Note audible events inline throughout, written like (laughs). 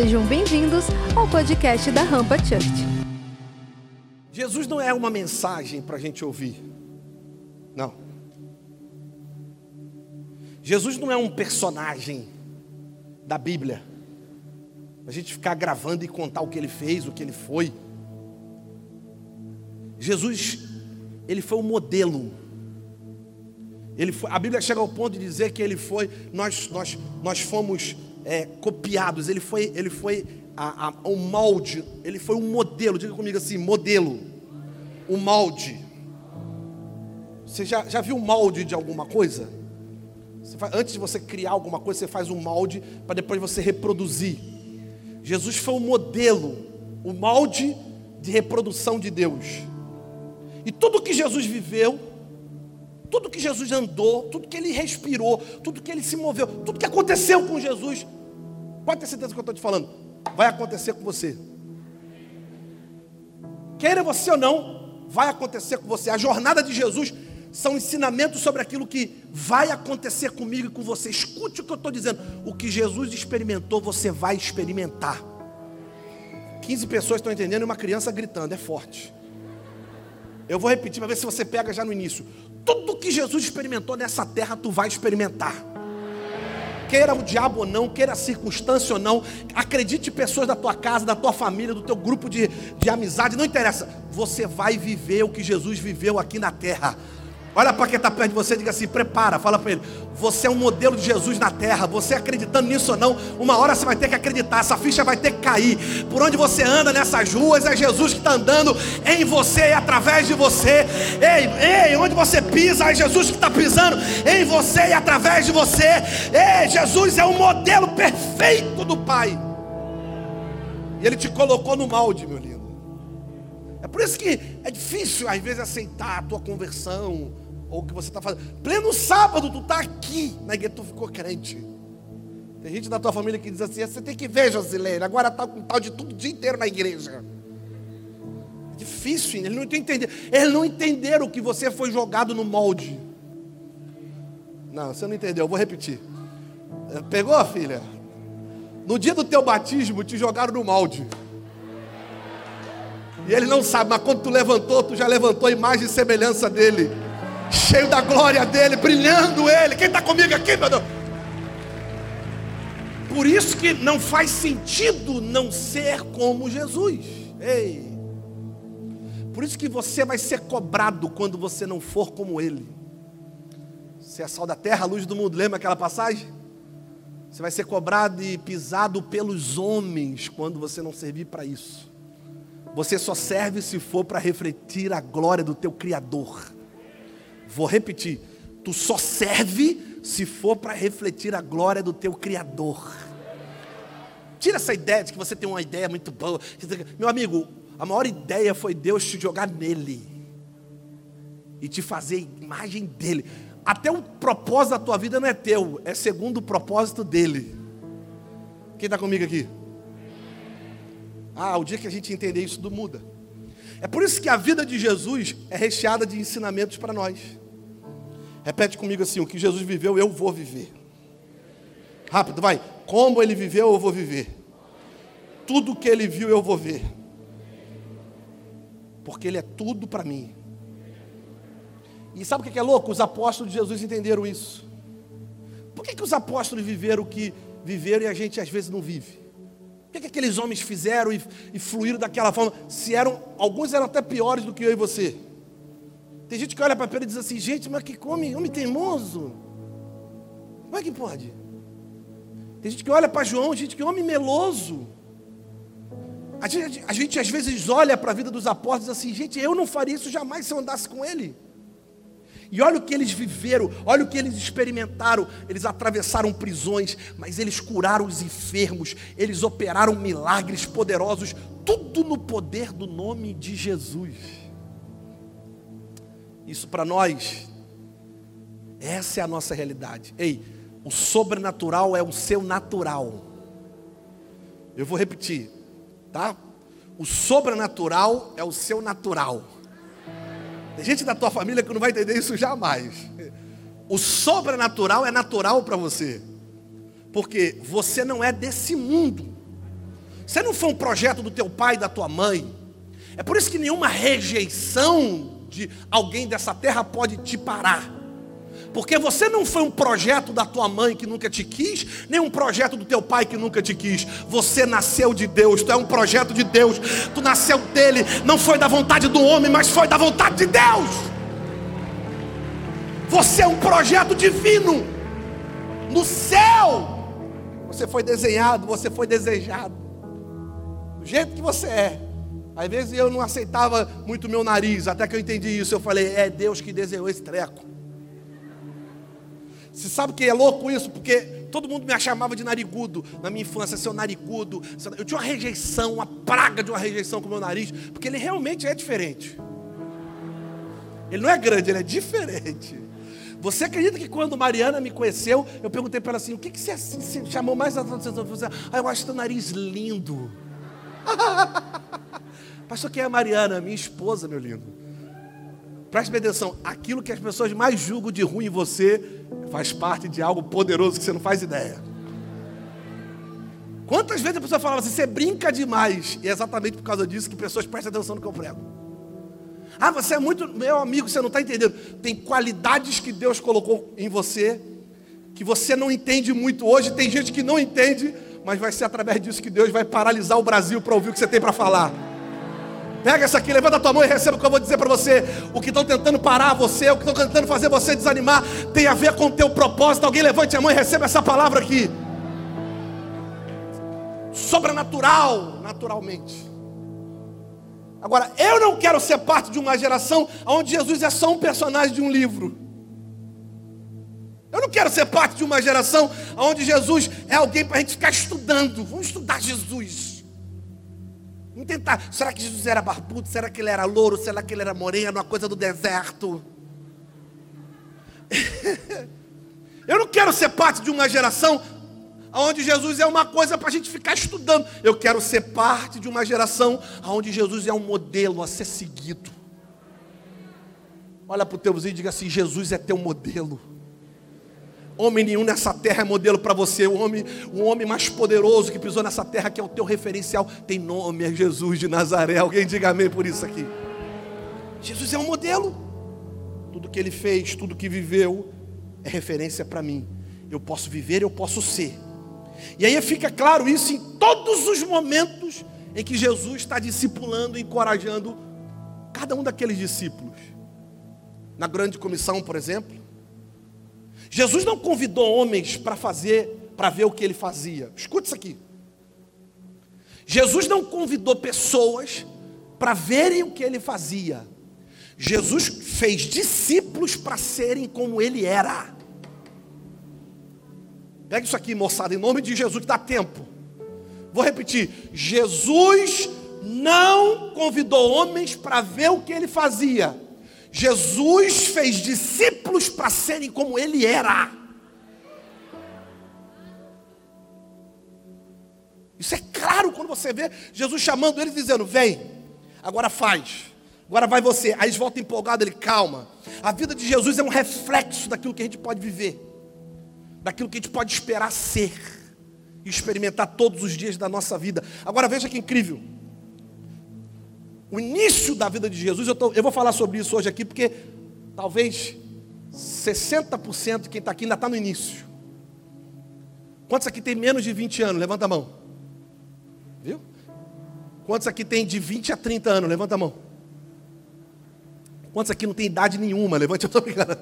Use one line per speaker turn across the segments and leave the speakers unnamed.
Sejam bem-vindos ao podcast da Rampa Church.
Jesus não é uma mensagem para a gente ouvir. Não. Jesus não é um personagem da Bíblia. A gente ficar gravando e contar o que ele fez, o que ele foi. Jesus, ele foi o modelo. Ele foi, a Bíblia chega ao ponto de dizer que ele foi, nós, nós, nós fomos é, copiados. Ele foi, ele foi a, a, o molde. Ele foi um modelo. Diga comigo assim, modelo. O molde. Você já, já viu o molde de alguma coisa? Faz, antes de você criar alguma coisa, você faz um molde para depois você reproduzir. Jesus foi o modelo, o molde de reprodução de Deus. E tudo que Jesus viveu, tudo que Jesus andou, tudo que ele respirou, tudo que ele se moveu, tudo que aconteceu com Jesus, pode ter certeza que eu estou te falando, vai acontecer com você. Queira você ou não, vai acontecer com você. A jornada de Jesus são ensinamentos sobre aquilo que vai acontecer comigo e com você. Escute o que eu estou dizendo. O que Jesus experimentou, você vai experimentar. 15 pessoas estão entendendo e uma criança gritando, é forte. Eu vou repetir para ver se você pega já no início. Tudo que Jesus experimentou nessa terra, tu vai experimentar. Queira o diabo ou não, queira a circunstância ou não, acredite pessoas da tua casa, da tua família, do teu grupo de, de amizade, não interessa. Você vai viver o que Jesus viveu aqui na terra. Olha para quem está perto de você e diga assim: prepara, fala para ele. Você é um modelo de Jesus na terra. Você acreditando nisso ou não, uma hora você vai ter que acreditar. Essa ficha vai ter que cair. Por onde você anda nessas ruas, é Jesus que está andando em você e através de você. Ei, ei, onde você pisa, é Jesus que está pisando em você e através de você. Ei, Jesus é o modelo perfeito do Pai. E Ele te colocou no molde, meu lindo. É por isso que é difícil, às vezes, aceitar a tua conversão ou o que você está fazendo. Pleno sábado, tu está aqui na igreja, tu ficou crente. Tem gente da tua família que diz assim: você tem que ver, Josileira, agora está com tal de tudo o dia inteiro na igreja. É difícil, ele não entender. Eles não entenderam que você foi jogado no molde. Não, você não entendeu, eu vou repetir. É, pegou, filha? No dia do teu batismo, te jogaram no molde. E ele não sabe, mas quando tu levantou, tu já levantou a imagem e semelhança dele cheio da glória dele, brilhando ele. Quem está comigo aqui, meu Deus? Por isso que não faz sentido não ser como Jesus. Ei. Por isso que você vai ser cobrado quando você não for como ele. Você é sal da terra, luz do mundo. Lembra aquela passagem? Você vai ser cobrado e pisado pelos homens quando você não servir para isso. Você só serve se for para refletir a glória do teu Criador. Vou repetir: tu só serve se for para refletir a glória do teu Criador. Tira essa ideia de que você tem uma ideia muito boa. Meu amigo, a maior ideia foi Deus te jogar nele e te fazer imagem dele. Até o propósito da tua vida não é teu, é segundo o propósito dele. Quem está comigo aqui? Ah, o dia que a gente entender isso, tudo muda. É por isso que a vida de Jesus é recheada de ensinamentos para nós. Repete comigo assim: o que Jesus viveu, eu vou viver. Rápido, vai. Como ele viveu, eu vou viver. Tudo que ele viu, eu vou ver. Porque ele é tudo para mim. E sabe o que é louco? Os apóstolos de Jesus entenderam isso. Por que, que os apóstolos viveram o que viveram e a gente às vezes não vive? Que, que aqueles homens fizeram e, e fluíram daquela forma? Se eram, alguns eram até piores do que eu e você. Tem gente que olha para Pedro e diz assim, gente, mas que homem, homem teimoso. Como é que pode? Tem gente que olha para João, gente que homem meloso. A gente, a gente às vezes olha para a vida dos apóstolos assim, gente, eu não faria isso jamais se eu andasse com ele. E olha o que eles viveram, olha o que eles experimentaram. Eles atravessaram prisões, mas eles curaram os enfermos, eles operaram milagres poderosos, tudo no poder do nome de Jesus. Isso para nós, essa é a nossa realidade. Ei, o sobrenatural é o seu natural. Eu vou repetir, tá? O sobrenatural é o seu natural. Tem gente da tua família que não vai entender isso jamais. O sobrenatural é natural para você. Porque você não é desse mundo. Você não foi um projeto do teu pai e da tua mãe. É por isso que nenhuma rejeição de alguém dessa terra pode te parar. Porque você não foi um projeto da tua mãe que nunca te quis, nem um projeto do teu pai que nunca te quis. Você nasceu de Deus, tu é um projeto de Deus. Tu nasceu dele, não foi da vontade do homem, mas foi da vontade de Deus. Você é um projeto divino. No céu, você foi desenhado, você foi desejado. Do jeito que você é. Às vezes eu não aceitava muito meu nariz, até que eu entendi isso. Eu falei, é Deus que desenhou esse treco. Você sabe que é louco isso? Porque todo mundo me chamava de narigudo na minha infância, seu narigudo. Eu tinha uma rejeição, uma praga de uma rejeição com o meu nariz, porque ele realmente é diferente. Ele não é grande, ele é diferente. Você acredita que quando Mariana me conheceu, eu perguntei para ela assim: o que, que você, assim, você chamou mais a atenção? Ah, eu acho teu nariz lindo. (laughs) Pastor, quem é a Mariana? Minha esposa, meu lindo. Preste atenção, aquilo que as pessoas mais julgam de ruim em você faz parte de algo poderoso que você não faz ideia. Quantas vezes a pessoa falava assim, você brinca demais? E é exatamente por causa disso que pessoas prestam atenção no que eu prego. Ah, você é muito meu amigo, você não está entendendo. Tem qualidades que Deus colocou em você, que você não entende muito hoje. Tem gente que não entende, mas vai ser através disso que Deus vai paralisar o Brasil para ouvir o que você tem para falar. Pega essa aqui, levanta a tua mão e receba o que eu vou dizer para você. O que estão tentando parar você, o que estão tentando fazer você desanimar, tem a ver com o teu propósito. Alguém levante a mão e receba essa palavra aqui. Sobrenatural, naturalmente. Agora, eu não quero ser parte de uma geração onde Jesus é só um personagem de um livro. Eu não quero ser parte de uma geração onde Jesus é alguém para a gente ficar estudando. Vamos estudar Jesus. Tentar. Será que Jesus era barbudo? Será que ele era louro? Será que ele era moreno? Uma coisa do deserto? (laughs) Eu não quero ser parte de uma geração onde Jesus é uma coisa para a gente ficar estudando. Eu quero ser parte de uma geração onde Jesus é um modelo a ser seguido. Olha para o teu vizinho e diga assim: Jesus é teu modelo. Homem nenhum nessa terra é modelo para você. O homem, o homem mais poderoso que pisou nessa terra, que é o teu referencial, tem nome, é Jesus de Nazaré. Alguém diga amém por isso aqui. Jesus é um modelo. Tudo que ele fez, tudo que viveu, é referência para mim. Eu posso viver, eu posso ser. E aí fica claro isso em todos os momentos em que Jesus está discipulando, encorajando cada um daqueles discípulos. Na grande comissão, por exemplo, Jesus não convidou homens para fazer, para ver o que ele fazia. Escute isso aqui. Jesus não convidou pessoas para verem o que ele fazia. Jesus fez discípulos para serem como ele era. Pega isso aqui, moçada, em nome de Jesus, que dá tempo. Vou repetir: Jesus não convidou homens para ver o que ele fazia. Jesus fez discípulos para serem como ele era. Isso é claro quando você vê Jesus chamando eles dizendo: Vem, agora faz, agora vai você. Aí eles voltam empolgados, ele calma. A vida de Jesus é um reflexo daquilo que a gente pode viver, daquilo que a gente pode esperar ser e experimentar todos os dias da nossa vida. Agora veja que incrível o início da vida de Jesus, eu, tô, eu vou falar sobre isso hoje aqui, porque talvez 60% de quem está aqui ainda está no início. Quantos aqui tem menos de 20 anos? Levanta a mão. Viu? Quantos aqui tem de 20 a 30 anos? Levanta a mão. Quantos aqui não tem idade nenhuma? Levante, estou (laughs) brincando.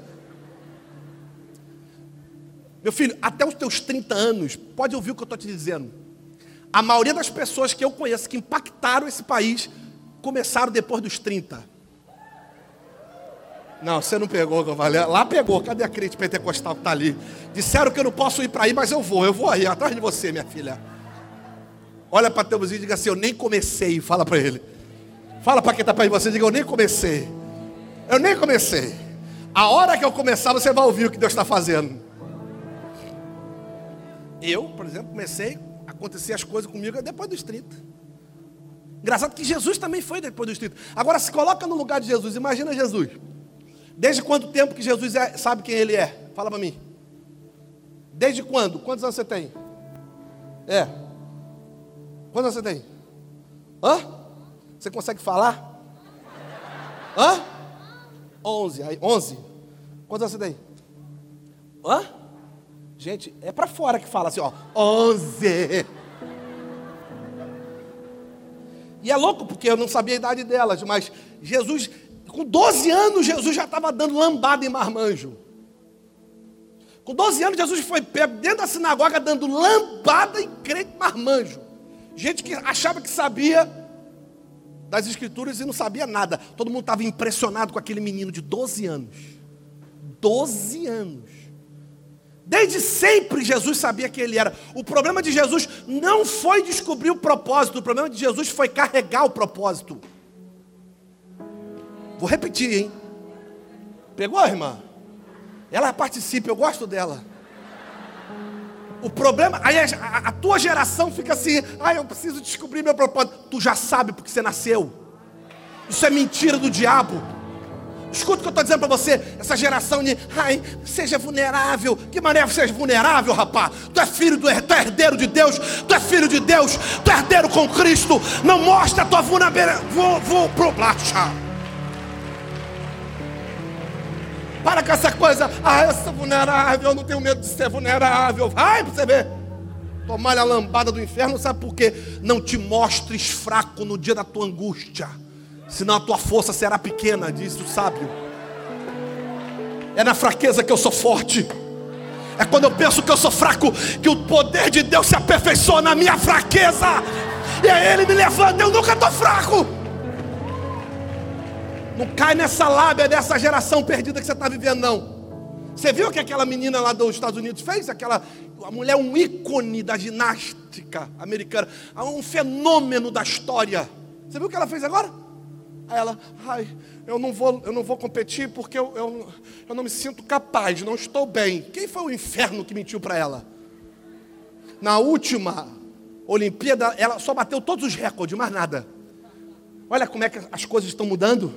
Meu filho, até os teus 30 anos, pode ouvir o que eu estou te dizendo. A maioria das pessoas que eu conheço que impactaram esse país começaram depois dos 30. Não, você não pegou, Gavalé. Lá pegou. Cadê a crente pentecostal que está ali? Disseram que eu não posso ir para aí, mas eu vou. Eu vou aí, atrás de você, minha filha. Olha para teu vizinho e diga assim: Eu nem comecei. Fala para ele. Fala para quem está perto de você. Diga: Eu nem comecei. Eu nem comecei. A hora que eu começar, você vai ouvir o que Deus está fazendo. Eu, por exemplo, comecei a acontecer as coisas comigo depois dos 30. Engraçado que Jesus também foi depois dos 30. Agora se coloca no lugar de Jesus, imagina Jesus. Desde quanto tempo que Jesus é, sabe quem ele é? Fala para mim. Desde quando? Quantos anos você tem? É. Quantos você tem? Hã? Você consegue falar? Hã? Onze. Aí, onze. Quantos você tem? Hã? Gente, é para fora que fala assim, ó. Onze. E é louco porque eu não sabia a idade delas, mas Jesus, com 12 anos, Jesus já estava dando lambada em marmanjo. Com 12 anos, Jesus foi pego dentro da sinagoga dando lambada em crente marmanjo. Gente que achava que sabia das escrituras e não sabia nada. Todo mundo estava impressionado com aquele menino de 12 anos. 12 anos. Desde sempre Jesus sabia quem ele era. O problema de Jesus não foi descobrir o propósito, o problema de Jesus foi carregar o propósito. Vou repetir, hein? Pegou, irmã? Ela participa, eu gosto dela. O problema, aí a, a, tua geração fica assim, ah, eu preciso descobrir meu propósito. Tu já sabe porque você nasceu. Isso é mentira do diabo. Escuta o que eu estou dizendo para você, essa geração de, ai, seja vulnerável. Que maneira seja vulnerável, rapaz? Tu é filho do tu é herdeiro de Deus, tu é filho de Deus, tu é herdeiro com Cristo. Não mostra a tua vulnerabilidade. Vou, vou, pro Para com essa coisa. Ah, eu sou vulnerável, eu não tenho medo de ser vulnerável. Vai para você ver. Tomar a lambada do inferno, sabe por quê? Não te mostres fraco no dia da tua angústia. Senão a tua força será pequena, diz o sábio. É na fraqueza que eu sou forte. É quando eu penso que eu sou fraco, que o poder de Deus se aperfeiçoa na minha fraqueza. E aí Ele me levanta, eu nunca estou fraco. Não cai nessa lábia dessa geração perdida que você está vivendo, não. Você viu o que aquela menina lá dos Estados Unidos fez? Aquela a mulher, um ícone da ginástica americana, um fenômeno da história. Você viu o que ela fez agora? Ela, ai, eu não vou, eu não vou competir porque eu, eu, eu não me sinto capaz, não estou bem. Quem foi o inferno que mentiu para ela? Na última Olimpíada, ela só bateu todos os recordes, mais nada. Olha como é que as coisas estão mudando.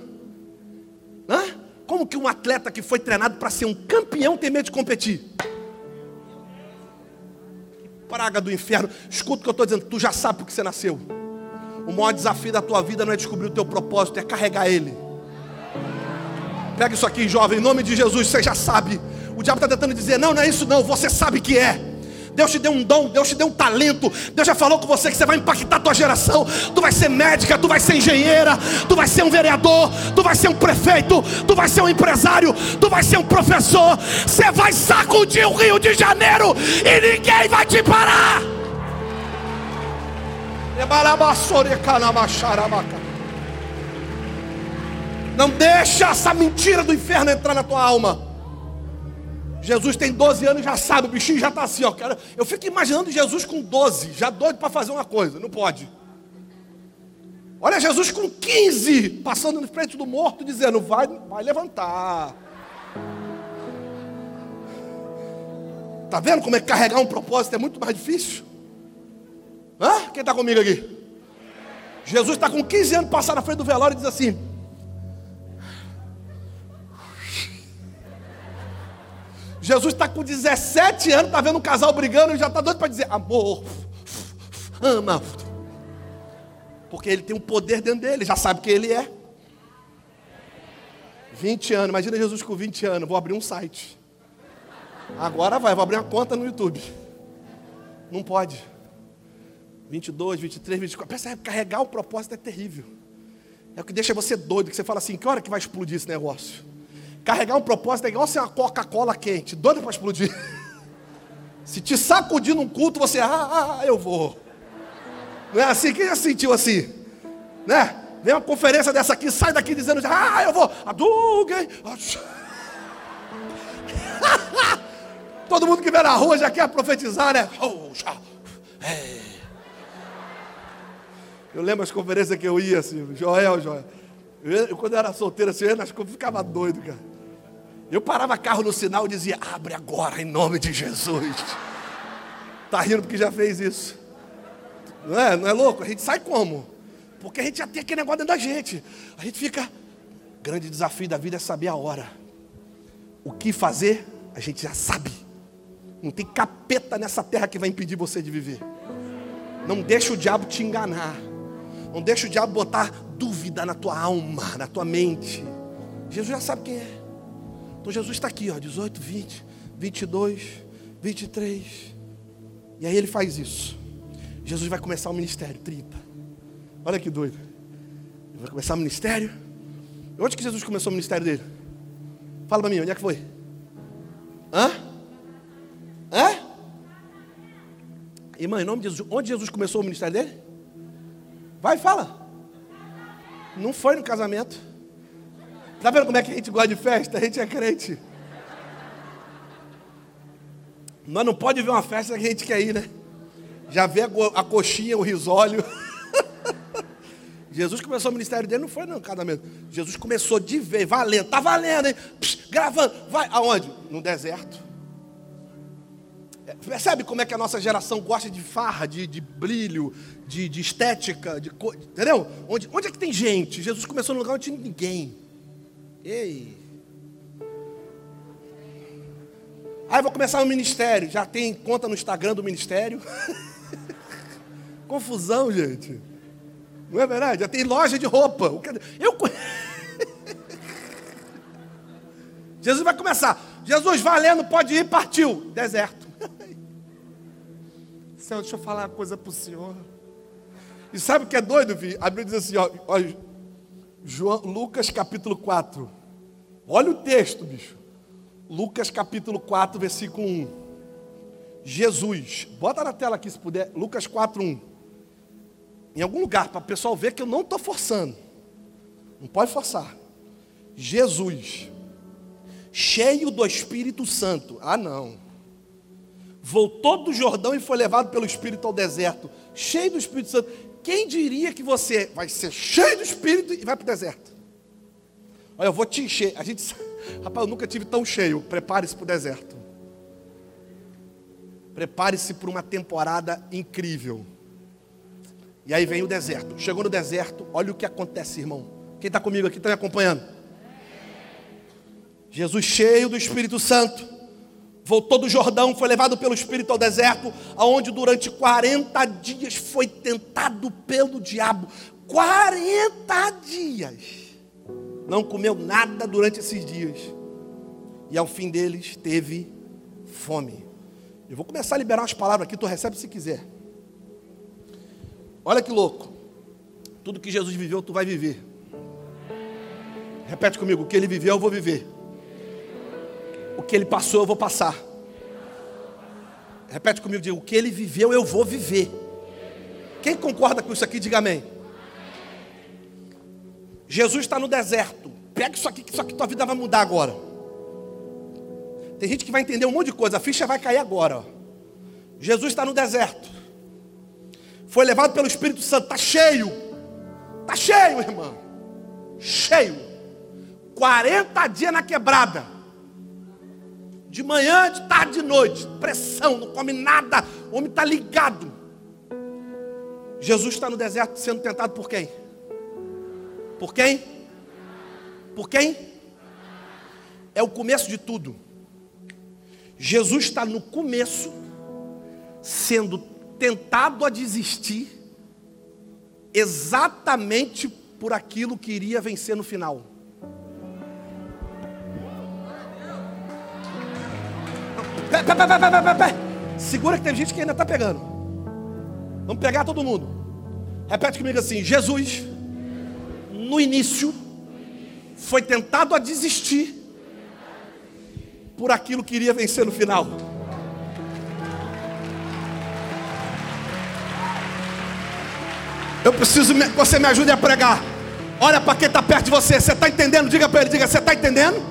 Hã? Como que um atleta que foi treinado para ser um campeão tem medo de competir? Praga do inferno. Escuta o que eu estou dizendo. Tu já sabe porque você nasceu. O maior desafio da tua vida não é descobrir o teu propósito, é carregar ele. Pega isso aqui, jovem, em nome de Jesus, você já sabe. O diabo está tentando dizer: não, não é isso, não. Você sabe que é. Deus te deu um dom, Deus te deu um talento. Deus já falou com você que você vai impactar a tua geração. Tu vai ser médica, tu vai ser engenheira, tu vai ser um vereador, tu vai ser um prefeito, tu vai ser um empresário, tu vai ser um professor. Você vai sacudir o Rio de Janeiro e ninguém vai te parar. Não deixa essa mentira do inferno entrar na tua alma. Jesus tem 12 anos já sabe, o bichinho já está assim, ó. Eu fico imaginando Jesus com 12, já doido para fazer uma coisa, não pode. Olha Jesus com 15, passando no frente do morto, dizendo: vai, vai levantar. Está vendo como é que carregar um propósito é muito mais difícil? Hã? Quem está comigo aqui? Jesus está com 15 anos, passar na frente do velório e diz assim: Jesus está com 17 anos, está vendo um casal brigando e já está doido para dizer: amor, ama. Porque ele tem um poder dentro dele, já sabe quem ele é. 20 anos, imagina Jesus com 20 anos, vou abrir um site. Agora vai, vou abrir uma conta no YouTube. Não pode. 22, 23, 24. Percebe, carregar o propósito é terrível. É o que deixa você doido, que você fala assim, que hora que vai explodir esse negócio? Carregar um propósito é igual ser uma Coca-Cola quente, doido para explodir. (laughs) Se te sacudir num culto, você, ah, ah, ah, eu vou. Não é assim? Quem já sentiu assim? Né? Vem uma conferência dessa aqui, sai daqui dizendo, ah, eu vou. Aduguem. (laughs) Todo mundo que vê na rua já quer profetizar, né? É. Eu lembro as conferências que eu ia, assim, Joel, Joel. Eu, quando eu era solteiro, assim, eu ficava doido, cara. Eu parava carro no sinal e dizia: abre agora em nome de Jesus. Tá rindo porque já fez isso. Não é, não é louco? A gente sai como? Porque a gente já tem aquele negócio dentro da gente. A gente fica. Grande desafio da vida é saber a hora. O que fazer, a gente já sabe. Não tem capeta nessa terra que vai impedir você de viver. Não deixa o diabo te enganar. Não deixa o diabo botar dúvida na tua alma, na tua mente. Jesus já sabe quem é. Então Jesus está aqui, ó, 18, 20, 22, 23. E aí ele faz isso. Jesus vai começar o ministério, 30. Olha que doido. Ele vai começar o ministério. Onde que Jesus começou o ministério dele? Fala para mim, onde é que foi? Hã? Hã? Irmã, em nome de Jesus, onde Jesus começou o ministério dele? Vai, fala. Não foi no casamento. Tá vendo como é que a gente gosta de festa? A gente é crente. Nós não pode ver uma festa que a gente quer ir, né? Já vê a coxinha, o risólio. (laughs) Jesus começou o ministério dele, não foi no casamento. Jesus começou de ver, valendo, tá valendo, hein? Psh, gravando, vai aonde? No deserto. É, percebe como é que a nossa geração gosta de farra, de, de brilho, de, de estética, de entendeu? Onde, onde é que tem gente? Jesus começou no lugar onde tinha ninguém. Ei. Aí vou começar o ministério. Já tem conta no Instagram do ministério. (laughs) Confusão, gente. Não é verdade? Já tem loja de roupa. Eu (laughs) Jesus vai começar. Jesus valendo, pode ir, partiu. Deserto. (laughs) Senhor, deixa eu falar uma coisa para o Senhor. E sabe o que é doido, Vi? A Bíblia diz assim, ó, ó, João, Lucas capítulo 4. Olha o texto, bicho. Lucas capítulo 4, versículo 1. Jesus, bota na tela aqui se puder, Lucas 4, 1. Em algum lugar, para o pessoal ver que eu não estou forçando. Não pode forçar. Jesus, cheio do Espírito Santo. Ah, não. Voltou do Jordão e foi levado pelo Espírito ao deserto. Cheio do Espírito Santo. Quem diria que você vai ser cheio do Espírito e vai para o deserto? Olha, eu vou te encher. A gente, (laughs) rapaz, eu nunca tive tão cheio. Prepare-se para o deserto. Prepare-se para uma temporada incrível. E aí vem o deserto. Chegou no deserto, olha o que acontece, irmão. Quem está comigo aqui está me acompanhando? Jesus cheio do Espírito Santo, voltou do Jordão, foi levado pelo Espírito ao deserto, aonde durante 40 dias foi tentado pelo diabo. 40 dias não comeu nada durante esses dias. E ao fim deles teve fome. Eu vou começar a liberar umas palavras aqui, tu recebe se quiser. Olha que louco. Tudo que Jesus viveu, tu vai viver. Repete comigo: o que ele viveu, eu vou viver. O que ele passou, eu vou passar. Repete comigo: diga, o que ele viveu, eu vou viver. Quem concorda com isso aqui, diga amém. Jesus está no deserto. Pega isso aqui, que isso aqui tua vida vai mudar agora. Tem gente que vai entender um monte de coisa, a ficha vai cair agora. Ó. Jesus está no deserto. Foi levado pelo Espírito Santo, está cheio. Está cheio, irmão. Cheio. 40 dias na quebrada. De manhã, de tarde, de noite. Pressão, não come nada. O homem está ligado. Jesus está no deserto sendo tentado por quem? Por quem? Por quem? É o começo de tudo. Jesus está no começo, sendo tentado a desistir, exatamente por aquilo que iria vencer no final. Pé, pé, pé, Segura que tem gente que ainda está pegando. Vamos pegar todo mundo. Repete comigo assim: Jesus no início, foi tentado a desistir por aquilo que iria vencer no final. Eu preciso que você me ajude a pregar. Olha para quem está perto de você. Você está entendendo? Diga para ele, diga, você está entendendo?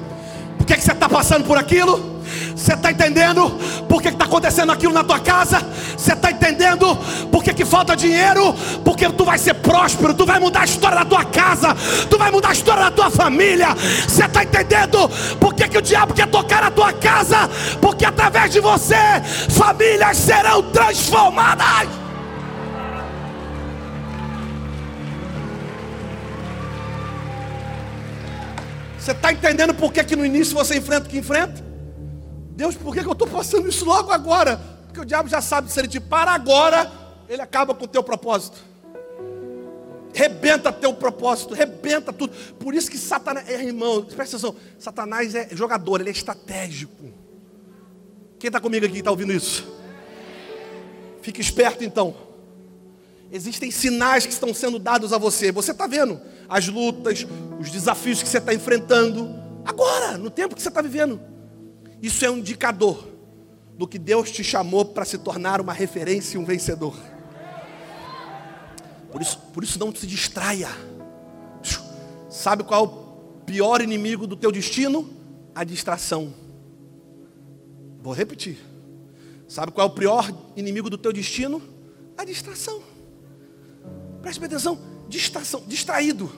Por que, que você está passando por aquilo? Você está entendendo por que está acontecendo aquilo na tua casa? Você está entendendo por que, que falta dinheiro? Porque tu vai ser próspero, tu vai mudar a história da tua casa, tu vai mudar a história da tua família. Você está entendendo por que, que o diabo quer tocar na tua casa? Porque através de você, famílias serão transformadas. Você está entendendo por que, que no início você enfrenta o que enfrenta? Deus, por que, eu estou passando isso logo agora? Porque o diabo já sabe, se ele te para agora, Ele acaba com o teu propósito. Rebenta teu propósito, rebenta tudo. Por isso que Satanás, é, irmão, presta atenção, Satanás é jogador, ele é estratégico. Quem está comigo aqui está ouvindo isso? Fique esperto então. Existem sinais que estão sendo dados a você. Você está vendo as lutas, os desafios que você está enfrentando. Agora, no tempo que você está vivendo. Isso é um indicador do que Deus te chamou para se tornar uma referência e um vencedor. Por isso, por isso não se distraia. Sabe qual é o pior inimigo do teu destino? A distração. Vou repetir. Sabe qual é o pior inimigo do teu destino? A distração. Preste atenção, distração, distraído,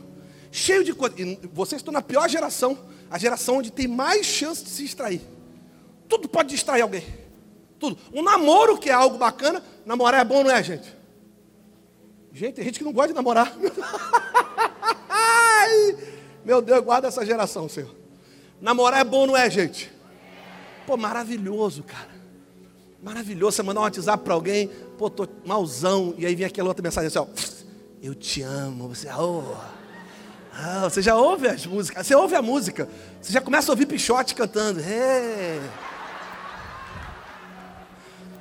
cheio de coisas. Vocês estão na pior geração, a geração onde tem mais chance de se distrair. Tudo pode distrair alguém. Tudo. Um namoro que é algo bacana, namorar é bom, não é, gente? Gente, tem gente que não gosta de namorar. (laughs) Meu Deus, guarda essa geração, Senhor. Namorar é bom, não é, gente? Pô, maravilhoso, cara. Maravilhoso. Você mandar um WhatsApp para alguém, pô, tô malzão. E aí vem aquela outra mensagem assim, ó. Eu te amo. Você, oh. ah, você já ouve as músicas. Você ouve a música. Você já começa a ouvir Pichote cantando. Hey.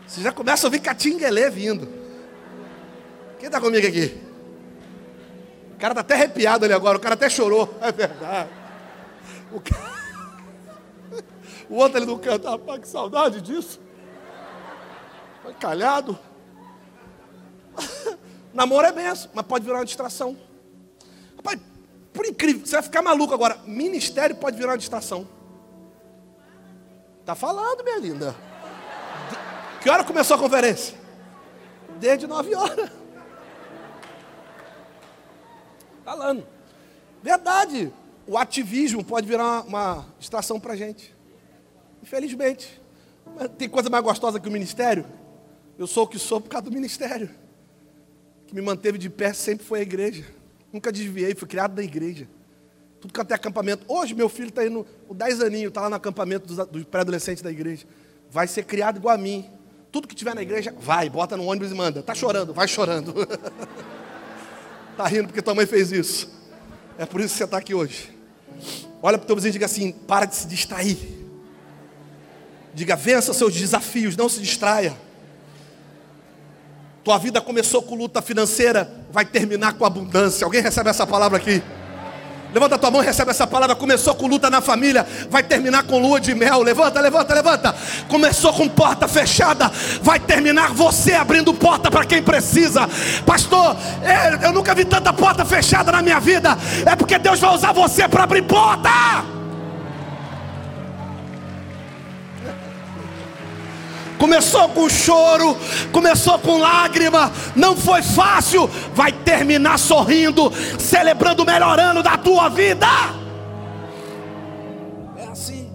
Você já começa a ouvir Catinguelê vindo. Quem está comigo aqui? O cara está até arrepiado ali agora, o cara até chorou. É verdade. O, cara... (laughs) o outro ele não canta, rapaz, que saudade disso. Foi calhado. (laughs) Namoro é benção, mas pode virar uma distração. Rapaz, por incrível, você vai ficar maluco agora. Ministério pode virar uma distração. Tá falando, minha linda. Que hora começou a conferência? Desde nove horas. Falando. Verdade. O ativismo pode virar uma, distração para a gente. Infelizmente. Mas tem coisa mais gostosa que o ministério? Eu sou o que sou por causa do ministério. O que me manteve de pé sempre foi a igreja. Nunca desviei, fui criado na igreja. Tudo que até acampamento. Hoje meu filho está indo, o 10 aninhos, está lá no acampamento dos, dos pré-adolescentes da igreja. Vai ser criado igual a mim. Tudo que tiver na igreja, vai, bota no ônibus e manda. Está chorando, vai chorando. Está (laughs) rindo porque tua mãe fez isso. É por isso que você está aqui hoje. Olha para o teu vizinho e diga assim: para de se distrair. Diga, vença seus desafios, não se distraia. Tua vida começou com luta financeira, vai terminar com abundância. Alguém recebe essa palavra aqui? Levanta tua mão recebe essa palavra. Começou com luta na família, vai terminar com lua de mel. Levanta, levanta, levanta. Começou com porta fechada, vai terminar você abrindo porta para quem precisa. Pastor, é, eu nunca vi tanta porta fechada na minha vida. É porque Deus vai usar você para abrir porta. Começou com choro, começou com lágrima, não foi fácil, vai terminar sorrindo, celebrando o melhor ano da tua vida. É assim.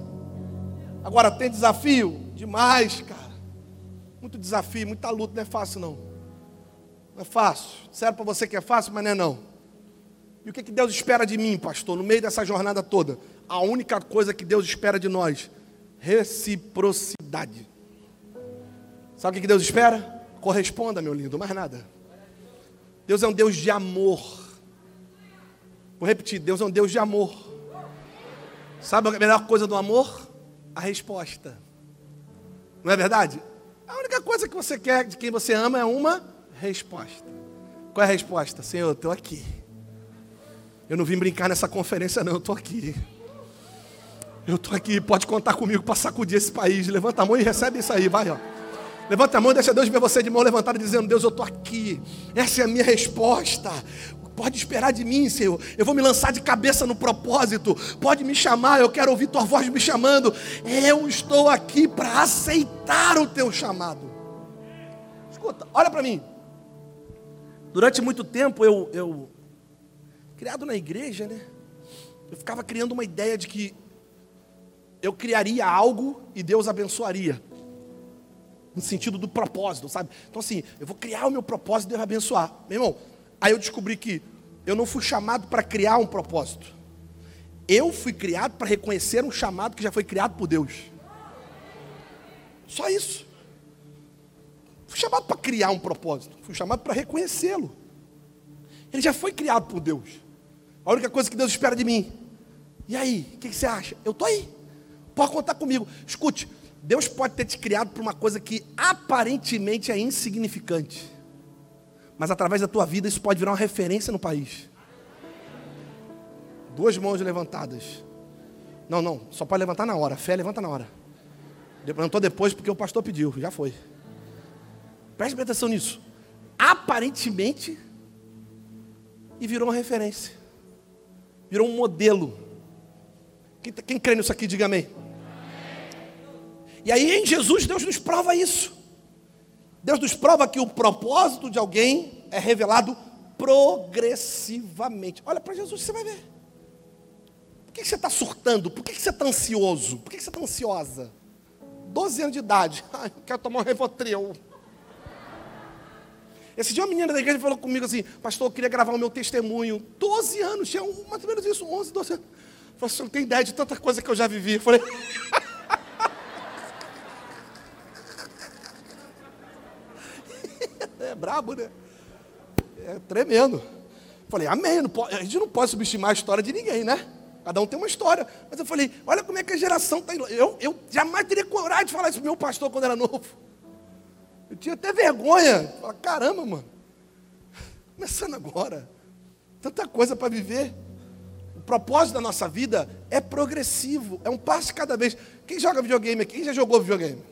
Agora tem desafio demais, cara. Muito desafio, muita luta, não é fácil não. Não é fácil. Sério para você que é fácil, mas não é não. E o que, que Deus espera de mim, pastor, no meio dessa jornada toda? A única coisa que Deus espera de nós: reciprocidade. Sabe o que Deus espera? Corresponda, meu lindo, mais nada. Deus é um Deus de amor. Vou repetir: Deus é um Deus de amor. Sabe a melhor coisa do amor? A resposta. Não é verdade? A única coisa que você quer de quem você ama é uma resposta. Qual é a resposta? Senhor, eu estou aqui. Eu não vim brincar nessa conferência, não, eu estou aqui. Eu estou aqui, pode contar comigo para sacudir esse país. Levanta a mão e recebe isso aí, vai, ó. Levanta a mão e deixa Deus ver você de mão levantada dizendo: Deus, eu estou aqui. Essa é a minha resposta. Pode esperar de mim, Senhor. Eu vou me lançar de cabeça no propósito. Pode me chamar, eu quero ouvir tua voz me chamando. Eu estou aqui para aceitar o teu chamado. Escuta, olha para mim. Durante muito tempo eu, eu, criado na igreja, né? Eu ficava criando uma ideia de que eu criaria algo e Deus abençoaria no sentido do propósito, sabe? Então, assim, eu vou criar o meu propósito e Deus vai abençoar. Meu irmão, aí eu descobri que eu não fui chamado para criar um propósito. Eu fui criado para reconhecer um chamado que já foi criado por Deus. Só isso. fui chamado para criar um propósito, fui chamado para reconhecê-lo. Ele já foi criado por Deus. A única coisa que Deus espera de mim. E aí, o que, que você acha? Eu estou aí. Pode contar comigo. Escute, Deus pode ter te criado para uma coisa que aparentemente é insignificante. Mas através da tua vida isso pode virar uma referência no país. Duas mãos levantadas. Não, não, só pode levantar na hora. Fé levanta na hora. Levantou depois porque o pastor pediu, já foi. Preste atenção nisso. Aparentemente, e virou uma referência. Virou um modelo. Quem, quem crê nisso aqui, diga amém. E aí em Jesus Deus nos prova isso. Deus nos prova que o propósito de alguém é revelado progressivamente. Olha para Jesus, você vai ver. Por que você está surtando? Por que você está ansioso? Por que você está ansiosa? 12 anos de idade. (laughs) Ai, quero tomar um Revotril. Esse dia uma menina da igreja falou comigo assim, pastor, eu queria gravar o meu testemunho. 12 anos, tinha mais ou menos isso, 11, 12 anos. Falei, você não tem ideia de tanta coisa que eu já vivi. Eu falei, (laughs) é brabo, né? É tremendo. Falei, amém, pode, a gente não pode subestimar a história de ninguém, né? Cada um tem uma história. Mas eu falei, olha como é que a geração está indo. Eu, eu jamais teria coragem de falar isso para meu pastor quando era novo. Eu tinha até vergonha. Falei, caramba, mano. Começando agora. Tanta coisa para viver. O propósito da nossa vida é progressivo. É um passo cada vez. Quem joga videogame aqui? Quem já jogou videogame?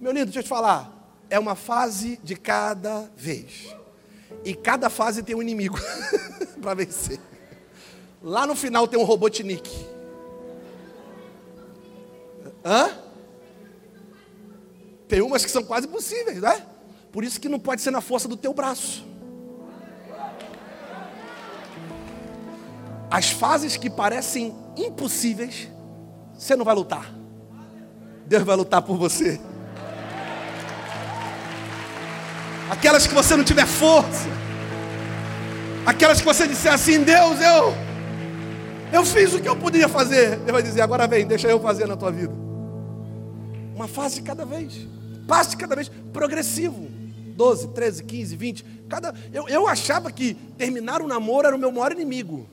Meu lindo, deixa eu te falar. É uma fase de cada vez. E cada fase tem um inimigo (laughs) para vencer. Lá no final tem um Robotnik. Hã? Tem umas que são quase impossíveis, né? Por isso que não pode ser na força do teu braço. As fases que parecem impossíveis, você não vai lutar. Deus vai lutar por você. Aquelas que você não tiver força. Aquelas que você disser assim, Deus, eu eu fiz o que eu podia fazer. Ele vai dizer, agora vem, deixa eu fazer na tua vida. Uma fase de cada vez passe cada vez progressivo. 12, 13, 15, 20. Cada, eu, eu achava que terminar o namoro era o meu maior inimigo.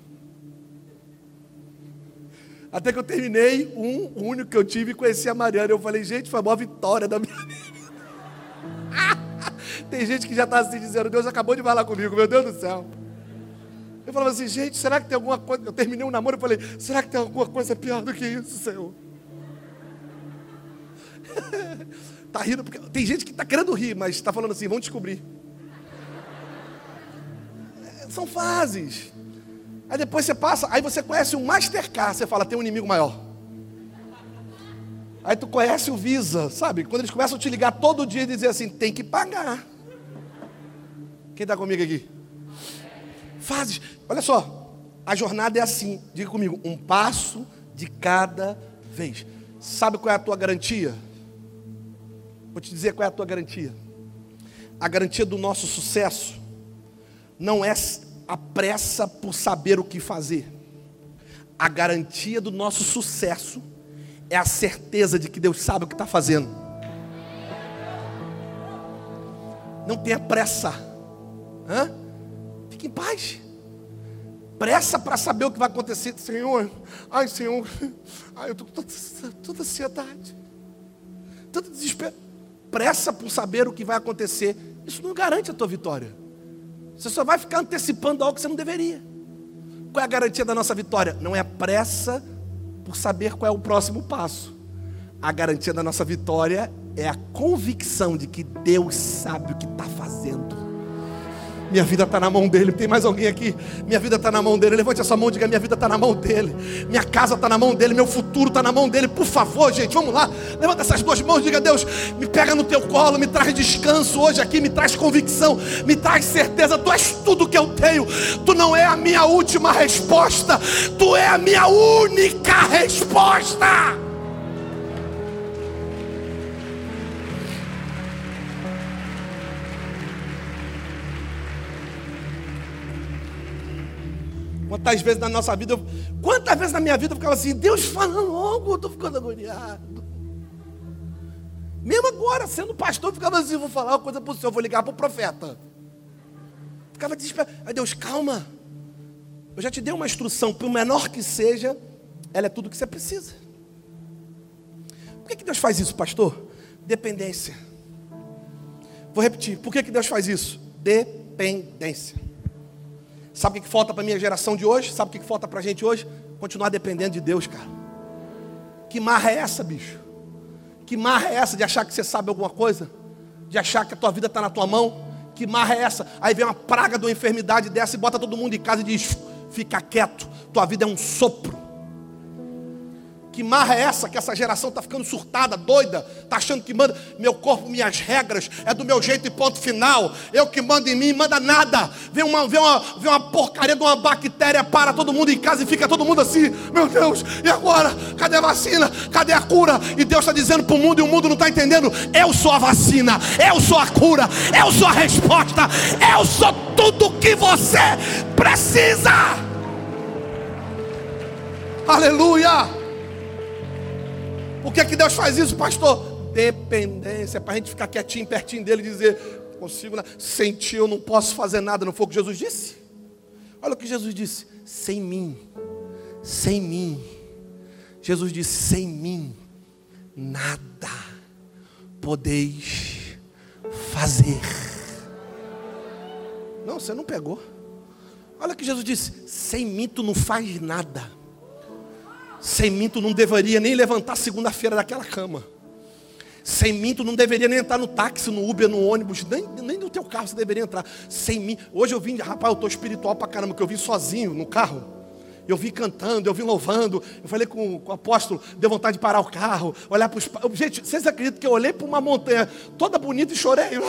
Até que eu terminei um, o único que eu tive e conheci a Mariana. Eu falei, gente, foi a maior vitória da minha vida. Tem gente que já está assim dizendo, Deus acabou de falar comigo, meu Deus do céu. Eu falava assim, gente, será que tem alguma coisa? Eu terminei um namoro e falei, será que tem alguma coisa pior do que isso, Senhor? Está (laughs) rindo porque. Tem gente que está querendo rir, mas está falando assim, vamos descobrir. É, são fases. Aí depois você passa, aí você conhece o Mastercard, você fala, tem um inimigo maior. Aí tu conhece o Visa, sabe? Quando eles começam a te ligar todo dia e dizer assim, tem que pagar. Quem está comigo aqui? Fases. Olha só, a jornada é assim, diga comigo, um passo de cada vez. Sabe qual é a tua garantia? Vou te dizer qual é a tua garantia. A garantia do nosso sucesso não é a pressa por saber o que fazer. A garantia do nosso sucesso é a certeza de que Deus sabe o que está fazendo. Não tenha pressa. Hã? Fique em paz. Pressa para saber o que vai acontecer. Senhor, ai Senhor, ai, eu estou com toda, ansiedade, tanto desespero pressa por saber o que vai acontecer, isso não garante a tua vitória. Você só vai ficar antecipando algo que você não deveria. Qual é a garantia da nossa vitória? Não é pressa por saber qual é o próximo passo. A garantia da nossa vitória é a convicção de que Deus sabe o que está fazendo. Minha vida está na mão dele. Tem mais alguém aqui? Minha vida está na mão dele. Levante a sua mão e diga: Minha vida está na mão dele. Minha casa está na mão dele. Meu futuro está na mão dele. Por favor, gente, vamos lá. Levanta essas duas mãos e diga: Deus, me pega no teu colo. Me traz descanso hoje aqui. Me traz convicção. Me traz certeza. Tu és tudo que eu tenho. Tu não é a minha última resposta. Tu é a minha única resposta. Quantas vezes na nossa vida, eu, quantas vezes na minha vida eu ficava assim, Deus fala logo, eu estou ficando agoniado. Mesmo agora, sendo pastor, ficava assim, vou falar uma coisa para o senhor, vou ligar para o profeta. Ficava desesperado. Aí Deus, calma. Eu já te dei uma instrução, por menor que seja, ela é tudo que você precisa. Por que, que Deus faz isso, pastor? Dependência. Vou repetir. Por que, que Deus faz isso? Dependência. Sabe o que, falta para a minha geração de hoje? Sabe o que falta para a gente hoje? Continuar dependendo de Deus, cara. Que marra é essa, bicho? Que marra é essa de achar que você sabe alguma coisa? De achar que a tua vida está na tua mão? Que marra é essa? Aí vem uma praga de uma enfermidade dessa e bota todo mundo em casa e diz: fica quieto, tua vida é um sopro. Que marra é essa que essa geração está ficando surtada, doida, está achando que manda meu corpo, minhas regras, é do meu jeito e ponto final. Eu que mando em mim, manda nada. Vem uma, vem uma, vem uma porcaria de uma bactéria para todo mundo em casa e fica todo mundo assim, meu Deus, e agora? Cadê a vacina? Cadê a cura? E Deus está dizendo para o mundo e o mundo não está entendendo. Eu sou a vacina, eu sou a cura, eu sou a resposta, eu sou tudo que você precisa. Aleluia! Por que, que Deus faz isso, pastor? Dependência, para a gente ficar quietinho, pertinho dele e dizer: consigo, sem ti eu não posso fazer nada. Não foi o que Jesus disse? Olha o que Jesus disse: sem mim, sem mim. Jesus disse: sem mim, nada podeis fazer. Não, você não pegou. Olha o que Jesus disse: sem mim tu não faz nada. Sem mim tu não deveria nem levantar segunda-feira daquela cama. Sem mim tu não deveria nem entrar no táxi, no Uber, no ônibus, nem, nem no teu carro você deveria entrar. Sem mim. Hoje eu vim, rapaz, eu estou espiritual pra caramba, que eu vim sozinho no carro. Eu vim cantando, eu vim louvando. Eu falei com, com o apóstolo, deu vontade de parar o carro, olhar para os. Gente, vocês acreditam que eu olhei para uma montanha toda bonita e chorei? (laughs)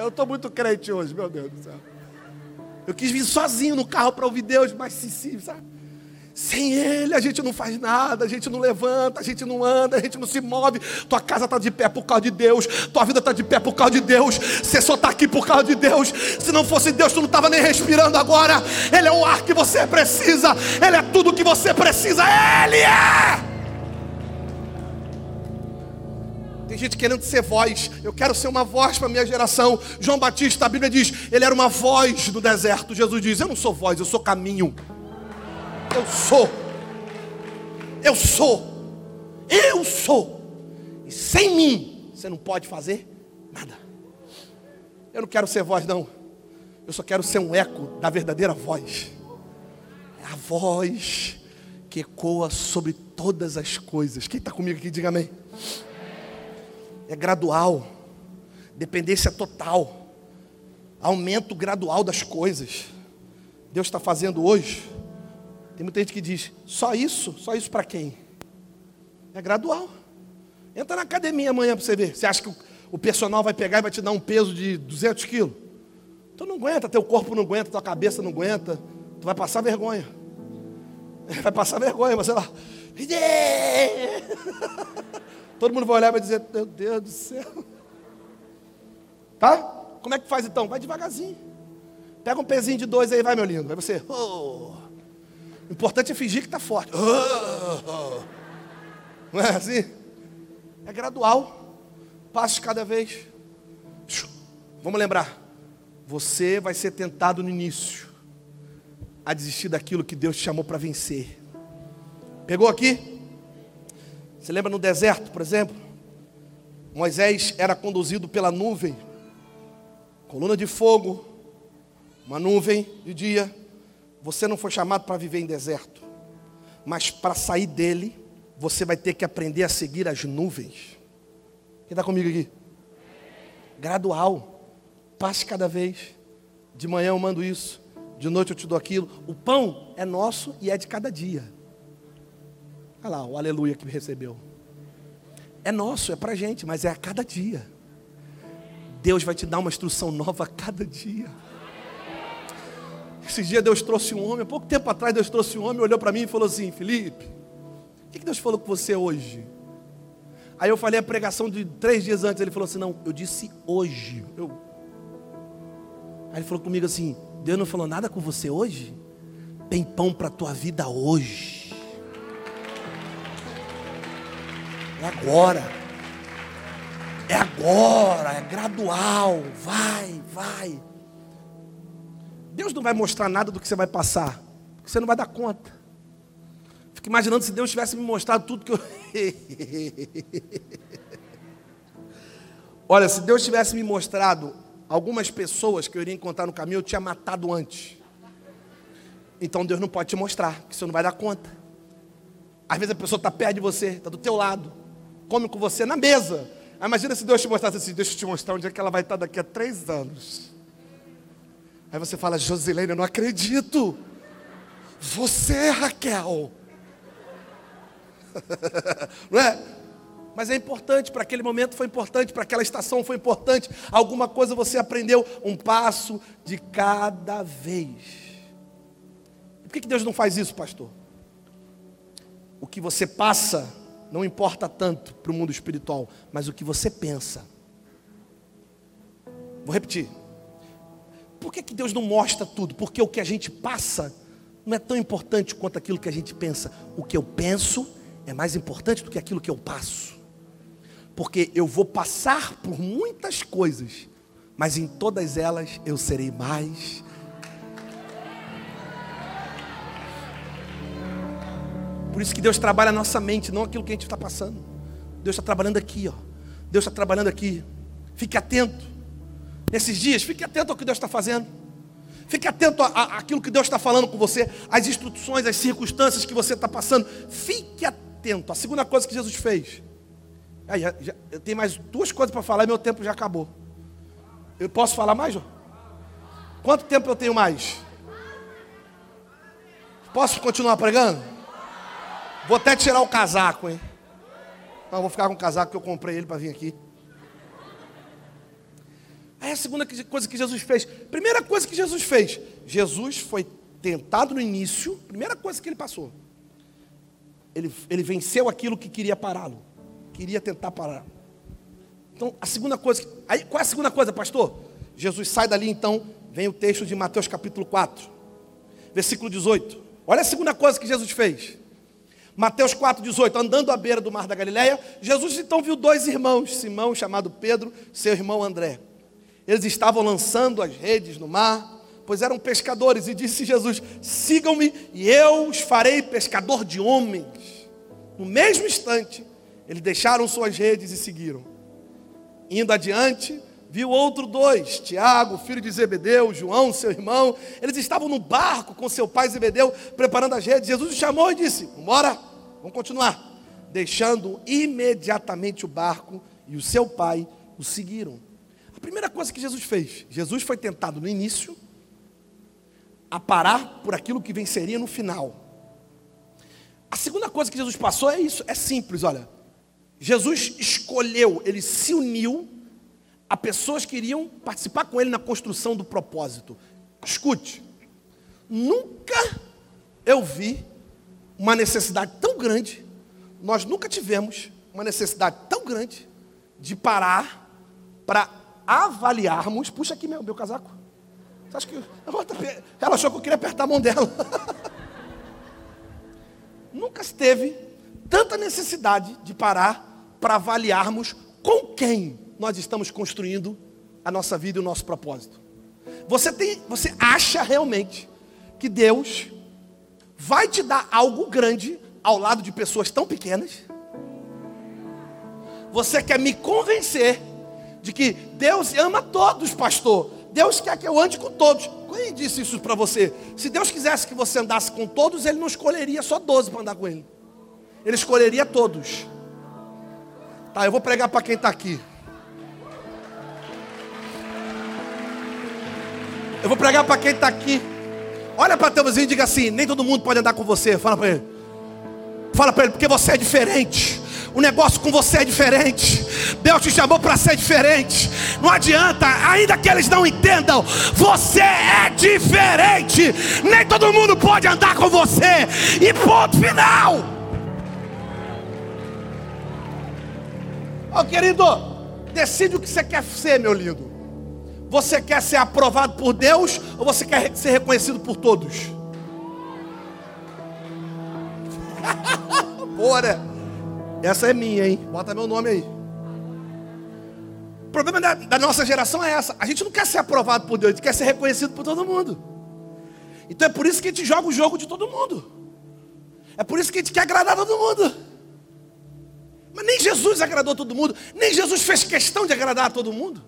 Eu estou muito crente hoje, meu Deus do céu. Eu quis vir sozinho no carro para ouvir Deus, sim, sim, sabe? Sem Ele a gente não faz nada, a gente não levanta, a gente não anda, a gente não se move. Tua casa está de pé por causa de Deus, tua vida está de pé por causa de Deus. Você só está aqui por causa de Deus. Se não fosse Deus, tu não estava nem respirando agora. Ele é o ar que você precisa, Ele é tudo que você precisa, Ele é. Tem gente querendo ser voz. Eu quero ser uma voz para a minha geração. João Batista, a Bíblia diz, ele era uma voz do deserto. Jesus diz: Eu não sou voz, eu sou caminho. Eu sou. Eu sou. Eu sou. E sem mim, você não pode fazer nada. Eu não quero ser voz, não. Eu só quero ser um eco da verdadeira voz. É a voz que ecoa sobre todas as coisas. Quem está comigo aqui, diga amém. É gradual, dependência total, aumento gradual das coisas. Deus está fazendo hoje tem muita gente que diz, só isso? Só isso para quem? É gradual. Entra na academia amanhã para você ver. Você acha que o personal vai pegar e vai te dar um peso de 200 quilos? Tu não aguenta, teu corpo não aguenta, tua cabeça não aguenta. Tu vai passar vergonha. (laughs) Vai passar vergonha, mas sei lá. (laughs) Todo mundo vai olhar e vai dizer, meu Deus do céu. Tá? Como é que faz então? Vai devagarzinho. Pega um pezinho de dois aí, vai, meu lindo. Vai você. Oh. O importante é fingir que está forte. (laughs) Não é assim? É gradual. Passos cada vez. Vamos lembrar. Você vai ser tentado no início a desistir daquilo que Deus te chamou para vencer. Pegou aqui? Você lembra no deserto, por exemplo? Moisés era conduzido pela nuvem, coluna de fogo, uma nuvem de dia, você não foi chamado para viver em deserto, mas para sair dele, você vai ter que aprender a seguir as nuvens. Quem está comigo aqui? Gradual, passe cada vez. De manhã eu mando isso, de noite eu te dou aquilo. O pão é nosso e é de cada dia. Olha lá, o aleluia que recebeu. É nosso, é para gente, mas é a cada dia. Deus vai te dar uma instrução nova a cada dia. Esses dias Deus trouxe um homem, há pouco tempo atrás Deus trouxe um homem, olhou para mim e falou assim: Felipe, o que Deus falou com você hoje? Aí eu falei a pregação de três dias antes, ele falou assim: Não, eu disse hoje. Eu... Aí ele falou comigo assim: Deus não falou nada com você hoje? Tem pão para a tua vida hoje. É agora. É agora, é gradual. Vai, vai. Deus não vai mostrar nada do que você vai passar, porque você não vai dar conta. Fico imaginando se Deus tivesse me mostrado tudo que eu. (laughs) Olha, se Deus tivesse me mostrado algumas pessoas que eu iria encontrar no caminho, eu tinha matado antes. Então Deus não pode te mostrar, que você não vai dar conta. Às vezes a pessoa está perto de você, está do teu lado, come com você na mesa. Imagina se Deus te mostrasse assim, deixa eu te mostrar onde é que ela vai estar daqui a três anos. Aí você fala, Josilene, eu não acredito. Você, Raquel. (laughs) não é? Mas é importante, para aquele momento foi importante, para aquela estação foi importante. Alguma coisa você aprendeu, um passo de cada vez. Por que Deus não faz isso, pastor? O que você passa não importa tanto para o mundo espiritual, mas o que você pensa. Vou repetir. Por que, que Deus não mostra tudo? Porque o que a gente passa não é tão importante quanto aquilo que a gente pensa. O que eu penso é mais importante do que aquilo que eu passo. Porque eu vou passar por muitas coisas, mas em todas elas eu serei mais. Por isso que Deus trabalha a nossa mente, não aquilo que a gente está passando. Deus está trabalhando aqui, ó. Deus está trabalhando aqui. Fique atento. Nesses dias, fique atento ao que Deus está fazendo. Fique atento àquilo que Deus está falando com você, às instruções, às circunstâncias que você está passando. Fique atento. A segunda coisa que Jesus fez. Aí, já, eu tenho mais duas coisas para falar e meu tempo já acabou. Eu posso falar mais? Quanto tempo eu tenho mais? Posso continuar pregando? Vou até tirar o casaco, hein? Não, vou ficar com o casaco que eu comprei ele para vir aqui. Aí a segunda coisa que Jesus fez. Primeira coisa que Jesus fez. Jesus foi tentado no início. Primeira coisa que ele passou. Ele, ele venceu aquilo que queria pará-lo. Queria tentar parar. Então, a segunda coisa. Aí, qual é a segunda coisa, pastor? Jesus sai dali, então, vem o texto de Mateus capítulo 4, versículo 18. Olha a segunda coisa que Jesus fez. Mateus 4,18, andando à beira do mar da Galileia, Jesus então viu dois irmãos, Simão, chamado Pedro, seu irmão André. Eles estavam lançando as redes no mar, pois eram pescadores, e disse Jesus: Sigam-me e eu os farei pescador de homens. No mesmo instante, eles deixaram suas redes e seguiram. Indo adiante, viu outro dois, Tiago, filho de Zebedeu, João, seu irmão. Eles estavam no barco com seu pai Zebedeu, preparando as redes. Jesus os chamou e disse: Bora, vamos continuar. Deixando imediatamente o barco e o seu pai o seguiram. A primeira coisa que Jesus fez, Jesus foi tentado no início a parar por aquilo que venceria no final. A segunda coisa que Jesus passou é isso, é simples, olha. Jesus escolheu, ele se uniu a pessoas que iriam participar com ele na construção do propósito. Escute, nunca eu vi uma necessidade tão grande, nós nunca tivemos uma necessidade tão grande de parar para avaliarmos. Puxa aqui meu, meu casaco. Você acha que. Ela achou que eu queria apertar a mão dela. (laughs) Nunca teve tanta necessidade de parar para avaliarmos com quem nós estamos construindo a nossa vida e o nosso propósito. Você tem, você acha realmente que Deus vai te dar algo grande ao lado de pessoas tão pequenas? Você quer me convencer de que Deus ama todos, pastor. Deus quer que eu ande com todos. Quem disse isso para você? Se Deus quisesse que você andasse com todos, Ele não escolheria só 12 para andar com Ele. Ele escolheria todos. Tá, eu vou pregar para quem está aqui. Eu vou pregar para quem está aqui. Olha para teu vizinho e diga assim: nem todo mundo pode andar com você. Fala para ele. Fala para ele, porque você é diferente. O negócio com você é diferente. Deus te chamou para ser diferente. Não adianta, ainda que eles não entendam, você é diferente. Nem todo mundo pode andar com você. E ponto final. Ó oh, querido, decide o que você quer ser, meu lindo. Você quer ser aprovado por Deus ou você quer ser reconhecido por todos? (laughs) Bora. Essa é minha, hein? Bota meu nome aí. O problema da, da, nossa geração é essa. A gente não quer ser aprovado por Deus, a gente quer ser reconhecido por todo mundo. Então é por isso que a gente joga o jogo de todo mundo. É por isso que a gente quer agradar todo mundo. Mas nem Jesus agradou todo mundo, nem Jesus fez questão de agradar a todo mundo.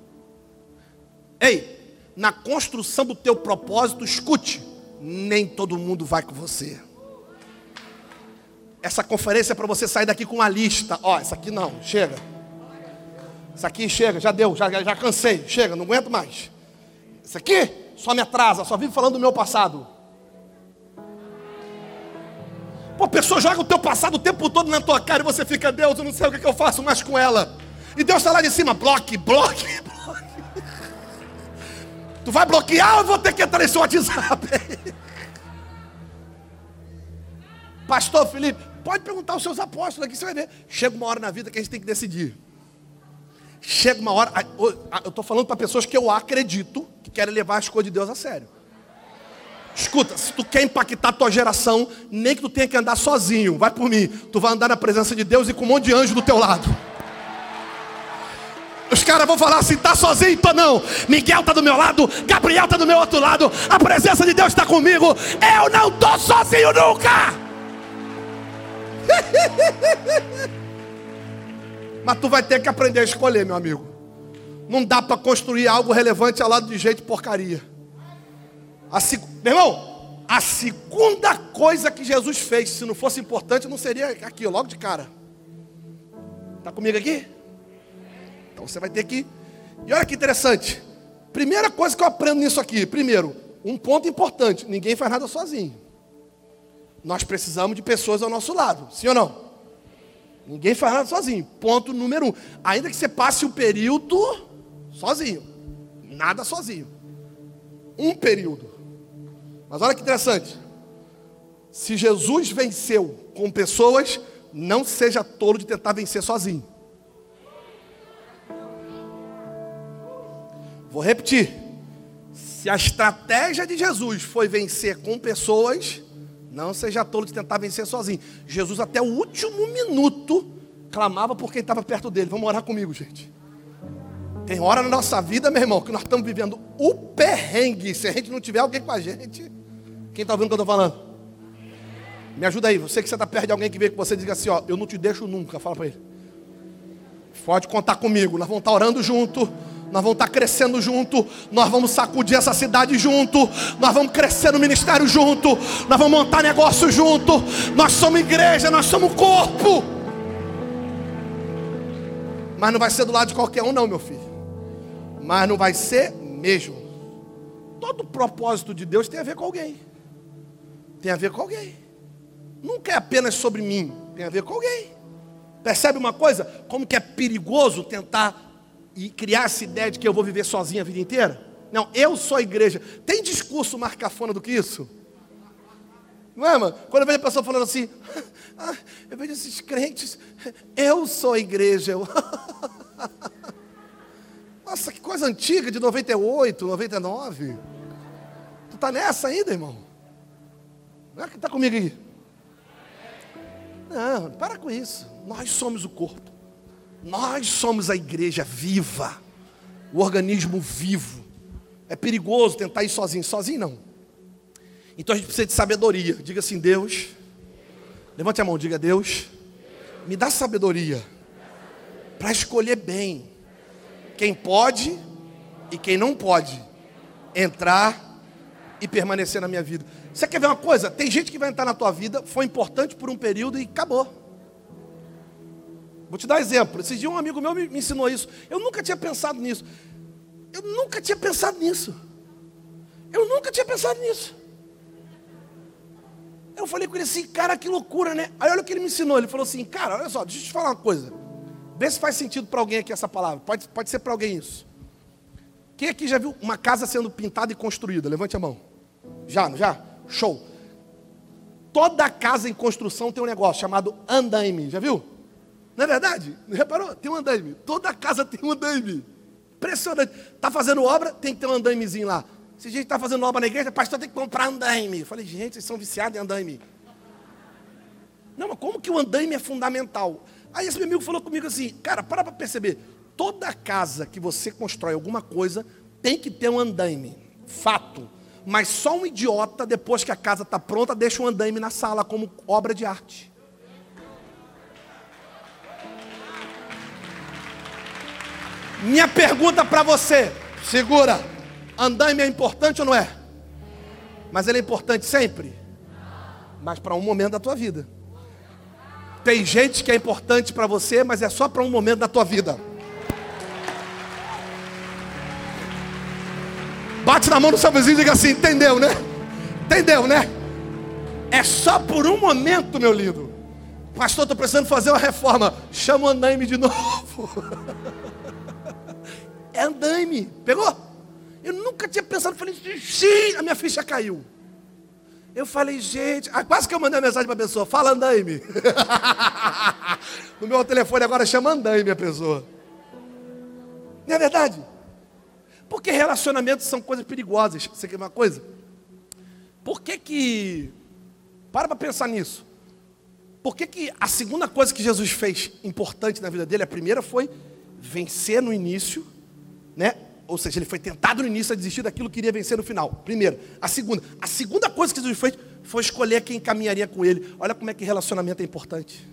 Ei, na construção do teu propósito, escute, nem todo mundo vai com você. Essa conferência é para você sair daqui com uma lista. Ó, essa aqui não, chega. Isso aqui chega, já deu, já, já cansei, chega, não aguento mais. Isso aqui só me atrasa, só vive falando do meu passado. Pô, a pessoa joga o teu passado o tempo todo na tua cara e você fica, Deus, eu não sei o que, que eu faço mais com ela. E Deus está lá de cima, bloque, bloque, (laughs) bloque. Tu vai bloquear ou eu vou ter que entrar nesse WhatsApp? Pastor Felipe, Pode perguntar aos seus apóstolos aqui, você vai ver. Chega uma hora na vida que a gente tem que decidir. Chega uma hora. Eu estou falando para pessoas que eu acredito que querem levar as coisas de Deus a sério. Escuta, se tu quer impactar a tua geração, nem que tu tenha que andar sozinho, vai por mim. Tu vai andar na presença de Deus e com um monte de anjo do teu lado. Os caras vão falar assim, tá sozinho? Tô não. Miguel tá do meu lado, Gabriel tá do meu outro lado. A presença de Deus está comigo. Eu não tô sozinho nunca. Mas tu vai ter que aprender a escolher, meu amigo. Não dá para construir algo relevante ao lado de gente porcaria. A seg... Meu irmão, a segunda coisa que Jesus fez, se não fosse importante, não seria aqui, logo de cara. Está comigo aqui? Então você vai ter que. E olha que interessante. Primeira coisa que eu aprendo nisso aqui. Primeiro, um ponto importante: ninguém faz nada sozinho. Nós precisamos de pessoas ao nosso lado, sim ou não? Ninguém faz nada sozinho. Ponto número um. Ainda que você passe o período sozinho. Nada sozinho. Um período. Mas olha que interessante. Se Jesus venceu com pessoas, não seja tolo de tentar vencer sozinho. Vou repetir. Se a estratégia de Jesus foi vencer com pessoas, não seja tolo de tentar vencer sozinho. Jesus, até o último minuto, clamava por quem estava perto dele. Vamos orar comigo, gente. Tem hora na nossa vida, meu irmão, que nós estamos vivendo o perrengue. Se a gente não tiver alguém com a gente. Quem está ouvindo o que eu estou falando? Me ajuda aí. Você que você está perto de alguém que veio com você diga assim: Ó, eu não te deixo nunca. Fala para ele. Pode contar comigo. Nós vamos estar tá orando junto nós vamos estar crescendo junto, nós vamos sacudir essa cidade junto, nós vamos crescer no ministério junto, nós vamos montar negócio junto, nós somos igreja, nós somos corpo. Mas não vai ser do lado de qualquer um, não, meu filho. Mas não vai ser mesmo. Todo propósito de Deus tem a ver com alguém. Tem a ver com alguém. Nunca é apenas sobre mim, tem a ver com alguém. Percebe uma coisa? Como que é perigoso tentar e criar essa ideia de que eu vou viver sozinho a vida inteira? Não, eu sou a igreja. Tem discurso mais cafona do que isso? Não é, mano? Quando eu vejo a pessoa falando assim, (laughs) ah, eu vejo esses crentes, eu sou a igreja. (laughs) Nossa, que coisa antiga, de 98, 99. Tu tá nessa ainda, irmão? Não é que tá comigo aí? Não, para com isso. Nós somos o corpo. Nós somos a igreja viva, o organismo vivo. É perigoso tentar ir sozinho, sozinho não. Então a gente precisa de sabedoria. Diga assim, Deus. Levante a mão, diga Deus. Me dá sabedoria para escolher bem quem pode e quem não pode entrar e permanecer na minha vida. Você quer ver uma coisa? Tem gente que vai entrar na tua vida, foi importante por um período e acabou. Vou te dar exemplo. Esse dia um amigo meu me, ensinou isso. Eu nunca tinha pensado nisso. Eu nunca tinha pensado nisso. Eu nunca tinha pensado nisso. Eu falei com ele assim, cara, que loucura, né? Aí olha o que ele me ensinou. Ele falou assim, cara, olha só, deixa eu te falar uma coisa. Vê se faz sentido para alguém aqui essa palavra. Pode, pode ser para alguém isso. Quem aqui já viu uma casa sendo pintada e construída? Levante a mão. Já, já? Show. Toda casa em construção tem um negócio chamado andaime. Já viu? Não é verdade? Reparou? Tem um andaime. Toda casa tem um andaime. Impressionante. Está fazendo obra, tem que ter um andaimezinho lá. Se a gente está fazendo obra na igreja, pastor tem que comprar andaime. Eu falei, gente, vocês são viciados em andaime. Não, mas como que o andaime é fundamental? Aí esse meu amigo falou comigo assim, cara, para para perceber. Toda casa que você constrói alguma coisa tem que ter um andaime. Fato. Mas só um idiota, depois que a casa está pronta, deixa um andaime na sala como obra de arte. Minha pergunta para você, segura. Andaime é importante ou não é? Mas ele é importante sempre? Mas para um momento da tua vida. Tem gente que é importante para você, mas é só para um momento da tua vida. Bate na mão do seu vizinho e diga assim: entendeu, né? Entendeu, né? É só por um momento, meu lindo. Pastor, estou precisando fazer uma reforma. Chama o andaime de novo. (laughs) é andaime. Pegou? Eu nunca tinha pensado, falei, sim, a minha ficha caiu. Eu falei, gente, ah, quase que eu mandei uma mensagem para a pessoa, fala andaime. (laughs) no meu telefone agora chama andaime a pessoa. Não é verdade? Porque relacionamentos são coisas perigosas. Você quer uma coisa? Por que que. Para para pensar nisso. Por que, que a segunda coisa que Jesus fez importante na vida dele, a primeira foi vencer no início, né? Ou seja, ele foi tentado no início a desistir daquilo que queria vencer no final. Primeiro. A segunda. A segunda coisa que Jesus fez foi escolher quem caminharia com ele. Olha como é que relacionamento é importante.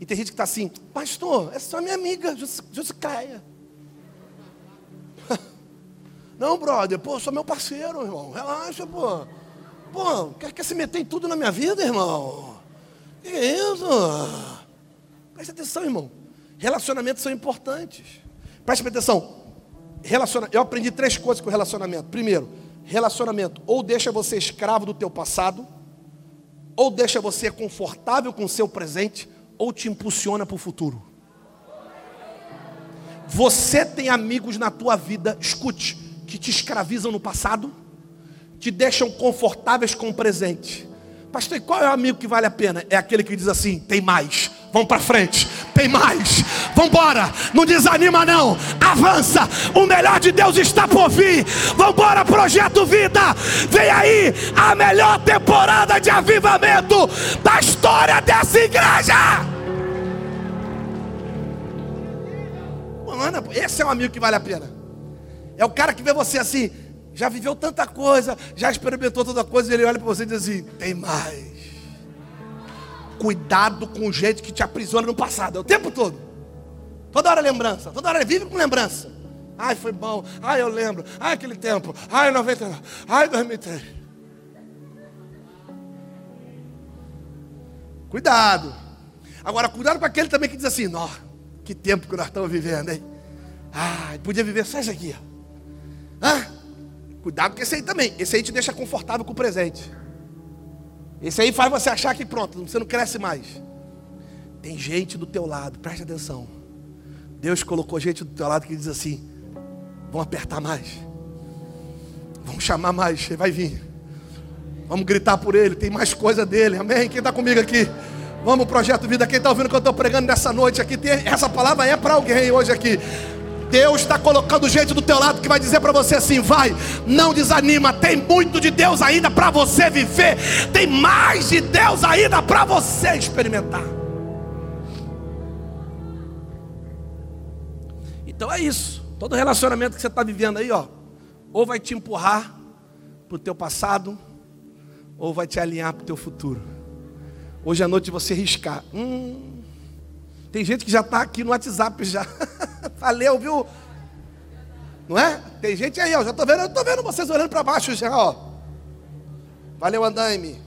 E tem gente que está assim, pastor, essa é minha amiga, Josicaia. (laughs) Não, brother, pô, sou meu parceiro, irmão. Relaxa, pô. Pô, quer, quer se meter em tudo na minha vida, irmão? Que isso? Preste atenção, irmão. Relacionamentos são importantes. Preste atenção. Relaciona... Eu aprendi três coisas com relacionamento. Primeiro, relacionamento ou deixa você escravo do teu passado, ou deixa você confortável com o seu presente, ou te impulsiona para o futuro. Você tem amigos na tua vida, escute, que te escravizam no passado, te deixam confortáveis com o presente. Pastor, e qual é o amigo que vale a pena? É aquele que diz assim: tem mais, vamos para frente, tem mais, vamos embora, não desanima não, avança, o melhor de Deus está por vir, vamos embora, projeto vida, vem aí a melhor temporada de avivamento da história dessa igreja. Mano, esse é um amigo que vale a pena. É o cara que vê você assim, já viveu tanta coisa, já experimentou tanta coisa, e ele olha para você e diz assim: tem mais. Cuidado com o jeito que te aprisiona no passado, é o tempo todo. Toda hora lembrança, toda hora vive com lembrança. Ai, foi bom. Ai, eu lembro. Ai, aquele tempo. Ai, 99. Ai, 2003. Cuidado. Agora, cuidado com aquele também que diz assim: Nó, que tempo que nós estamos vivendo, hein? Ai, podia viver só isso aqui, ó. Ah, cuidado com esse aí também. Esse aí te deixa confortável com o presente. Esse aí faz você achar que pronto, você não cresce mais. Tem gente do teu lado, preste atenção. Deus colocou gente do teu lado que diz assim: vamos apertar mais, vamos chamar mais, ele vai vir. Vamos gritar por ele, tem mais coisa dele, amém? Quem está comigo aqui? Vamos, projeto vida. Quem está ouvindo que eu estou pregando nessa noite aqui? Tem, essa palavra é para alguém hoje aqui. Deus está colocando gente do teu lado que vai dizer para você assim: vai, não desanima, tem muito de Deus ainda para você viver, tem mais de Deus ainda para você experimentar. Então é isso. Todo relacionamento que você está vivendo aí, ó, ou vai te empurrar para o teu passado, ou vai te alinhar para o teu futuro. Hoje à noite você riscar. Hum, tem gente que já está aqui no WhatsApp já. (laughs) Valeu, viu? Não é? Tem gente aí, ó. Já tô vendo, eu tô vendo vocês olhando para baixo já, ó. Valeu, andaime.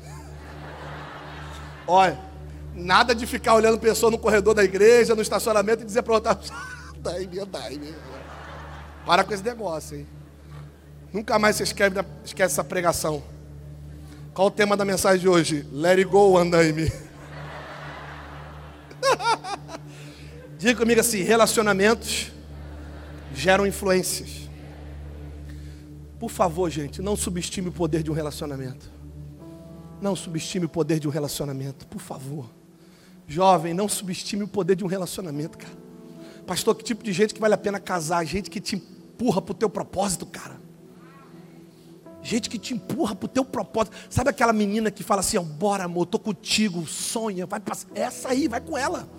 (laughs) Olha, nada de ficar olhando pessoa no corredor da igreja, no estacionamento e dizer para outra, (laughs) andaime, andaime. Para com esse negócio, hein? Nunca mais você esquece, esquece essa pregação. Qual o tema da mensagem de hoje? Let it go, andaime. Diga comigo assim: relacionamentos geram influências. Por favor, gente, não subestime o poder de um relacionamento. Não subestime o poder de um relacionamento, por favor. Jovem, não subestime o poder de um relacionamento, cara. Pastor, que tipo de gente que vale a pena casar? Gente que te empurra para o teu propósito, cara. Gente que te empurra para o teu propósito. Sabe aquela menina que fala assim, bora amor, tô contigo, sonha, vai passar. Essa aí, vai com ela.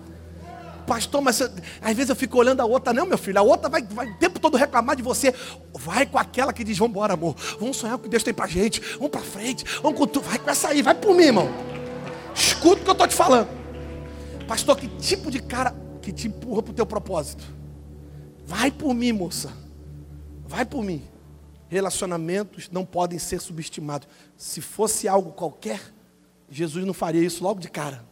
Pastor, mas às vezes eu fico olhando a outra. Não, meu filho, a outra vai, vai o tempo todo reclamar de você. Vai com aquela que diz: Vamos embora, amor. Vamos sonhar o que Deus tem pra gente. Vamos pra frente. Vamos com tudo. Vai com essa aí, vai por mim, irmão. Escuta o que eu estou te falando. Pastor, que tipo de cara que te empurra para o teu propósito? Vai por mim, moça. Vai por mim. Relacionamentos não podem ser subestimados. Se fosse algo qualquer, Jesus não faria isso logo de cara.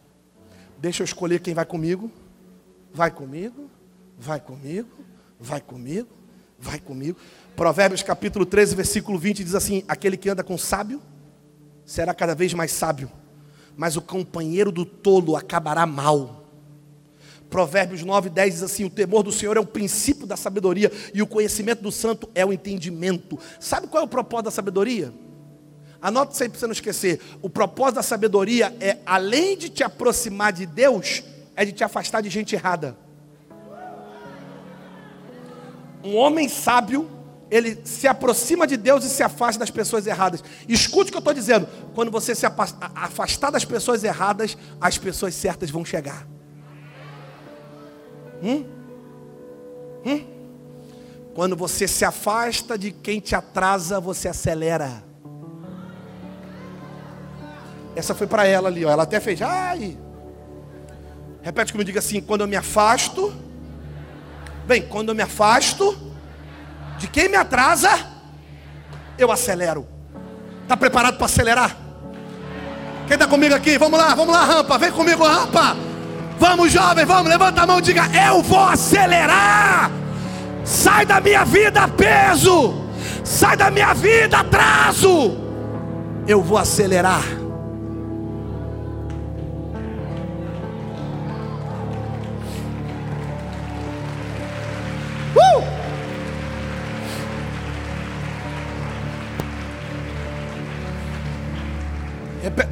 Deixa eu escolher quem vai comigo. Vai comigo, vai comigo, vai comigo, vai comigo. Provérbios capítulo 13, versículo 20 diz assim: Aquele que anda com sábio será cada vez mais sábio, mas o companheiro do tolo acabará mal. Provérbios 9, 10 diz assim: O temor do Senhor é o princípio da sabedoria, e o conhecimento do santo é o entendimento. Sabe qual é o propósito da sabedoria? Anote sempre para você não esquecer: o propósito da sabedoria é, além de te aproximar de Deus, é de te afastar de gente errada. Um homem sábio, ele se aproxima de Deus e se afasta das pessoas erradas. Escute o que eu estou dizendo: quando você se afastar das pessoas erradas, as pessoas certas vão chegar. Hum? Hum? Quando você se afasta de quem te atrasa, você acelera. Essa foi para ela ali, ó. ela até fez, ai. Repete comigo, diga assim: quando eu me afasto, bem, quando eu me afasto de quem me atrasa, eu acelero. Está preparado para acelerar? Quem está comigo aqui? Vamos lá, vamos lá, rampa, vem comigo, rampa. Vamos, jovem, vamos, levanta a mão e diga: Eu vou acelerar. Sai da minha vida peso, sai da minha vida atraso. Eu vou acelerar.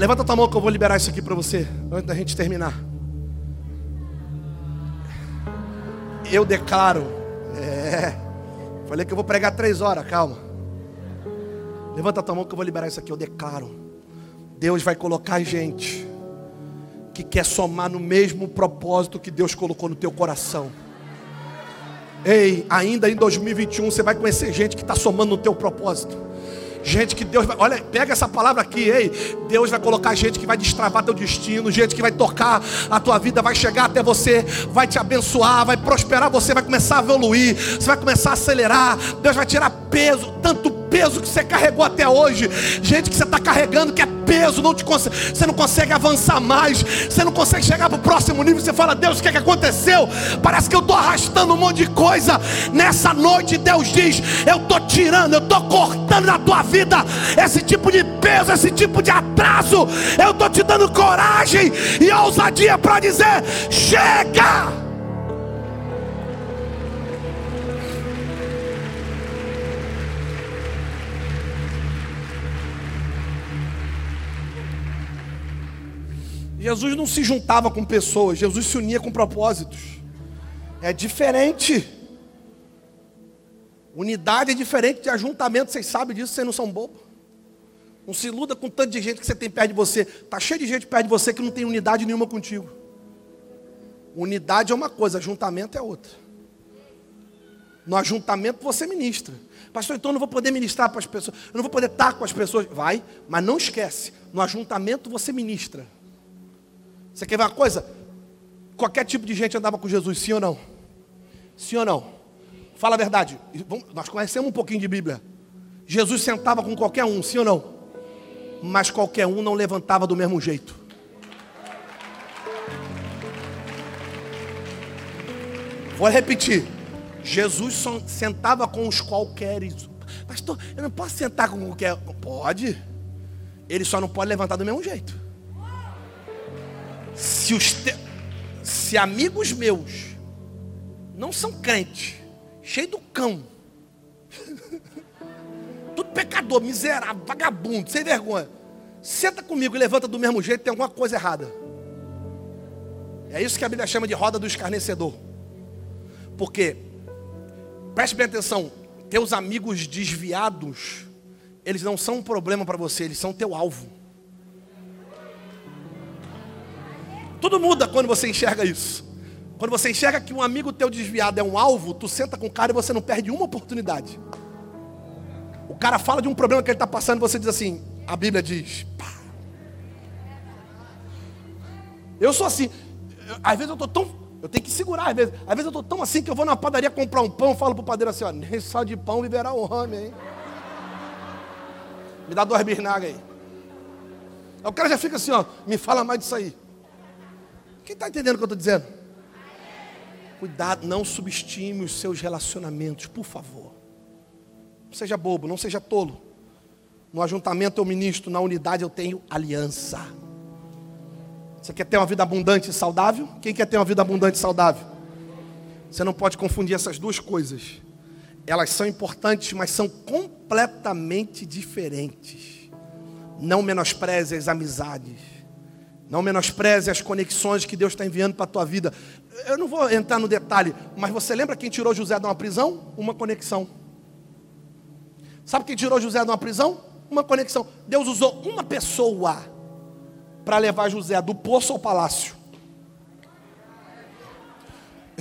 Levanta tua mão que eu vou liberar isso aqui para você, antes da gente terminar. Eu declaro. É. Falei que eu vou pregar três horas, calma. Levanta tua mão que eu vou liberar isso aqui. Eu declaro. Deus vai colocar gente que quer somar no mesmo propósito que Deus colocou no teu coração. Ei, ainda em 2021 você vai conhecer gente que está somando no teu propósito. Gente que Deus vai, olha, pega essa palavra aqui, ei. Deus vai colocar gente que vai destravar teu destino, gente que vai tocar a tua vida, vai chegar até você, vai te abençoar, vai prosperar você, vai começar a evoluir, você vai começar a acelerar. Deus vai tirar peso, tanto peso que você carregou até hoje. Gente que você está carregando que é peso, não te você não consegue avançar mais, você não consegue chegar para o próximo nível. Você fala, Deus, o que, é que aconteceu? Parece que eu estou arrastando um monte de coisa. Nessa noite, Deus diz: Eu estou tirando, eu estou cortando da tua vida esse tipo de peso, esse tipo de atraso. Eu estou te dando coragem e ousadia para dizer: Chega! Jesus não se juntava com pessoas, Jesus se unia com propósitos. É diferente. Unidade é diferente de ajuntamento, vocês sabem disso, vocês não são bobos. Não se iluda com tanto de gente que você tem perto de você. Está cheio de gente perto de você que não tem unidade nenhuma contigo. Unidade é uma coisa, ajuntamento é outra. No ajuntamento você ministra. Pastor, então eu não vou poder ministrar para as pessoas. Eu não vou poder estar com as pessoas. Vai, mas não esquece. No ajuntamento você ministra. Você quer ver uma coisa? Qualquer tipo de gente andava com Jesus, sim ou não? Sim ou não? Fala a verdade. Nós conhecemos um pouquinho de Bíblia. Jesus sentava com qualquer um, sim ou não? Mas qualquer um não levantava do mesmo jeito. Vou repetir. Jesus sentava com os qualqueres. Pastor, eu não posso sentar com qualquer. Pode. Ele só não pode levantar do mesmo jeito. Se, os te... se amigos meus não são crentes, cheio do cão, (laughs) tudo pecador, miserável, vagabundo, sem vergonha, senta comigo e levanta do mesmo jeito, tem alguma coisa errada. É isso que a Bíblia chama de roda do escarnecedor. Porque, preste bem atenção, teus amigos desviados, eles não são um problema para você, eles são teu alvo. Tudo muda quando você enxerga isso. Quando você enxerga que um amigo teu desviado é um alvo, tu senta com o cara e você não perde uma oportunidade. O cara fala de um problema que ele está passando e você diz assim: a Bíblia diz. Pá. Eu sou assim. Eu, às vezes eu estou tão. Eu tenho que segurar, às vezes. Às vezes eu estou tão assim que eu vou na padaria comprar um pão, falo pro padeiro assim, ó, nem só de pão viverá o homem, hein? Me dá duas bisnagas aí. Aí o cara já fica assim, ó, me fala mais disso aí. Quem está entendendo o que eu estou dizendo? Cuidado, não subestime os seus relacionamentos, por favor. Não seja bobo, não seja tolo. No ajuntamento eu ministro, na unidade eu tenho aliança. Você quer ter uma vida abundante e saudável? Quem quer ter uma vida abundante e saudável? Você não pode confundir essas duas coisas. Elas são importantes, mas são completamente diferentes. Não menospreze as amizades. Não menospreze as conexões que Deus está enviando para a tua vida. Eu não vou entrar no detalhe, mas você lembra quem tirou José de uma prisão? Uma conexão. Sabe quem tirou José de uma prisão? Uma conexão. Deus usou uma pessoa para levar José do poço ao palácio.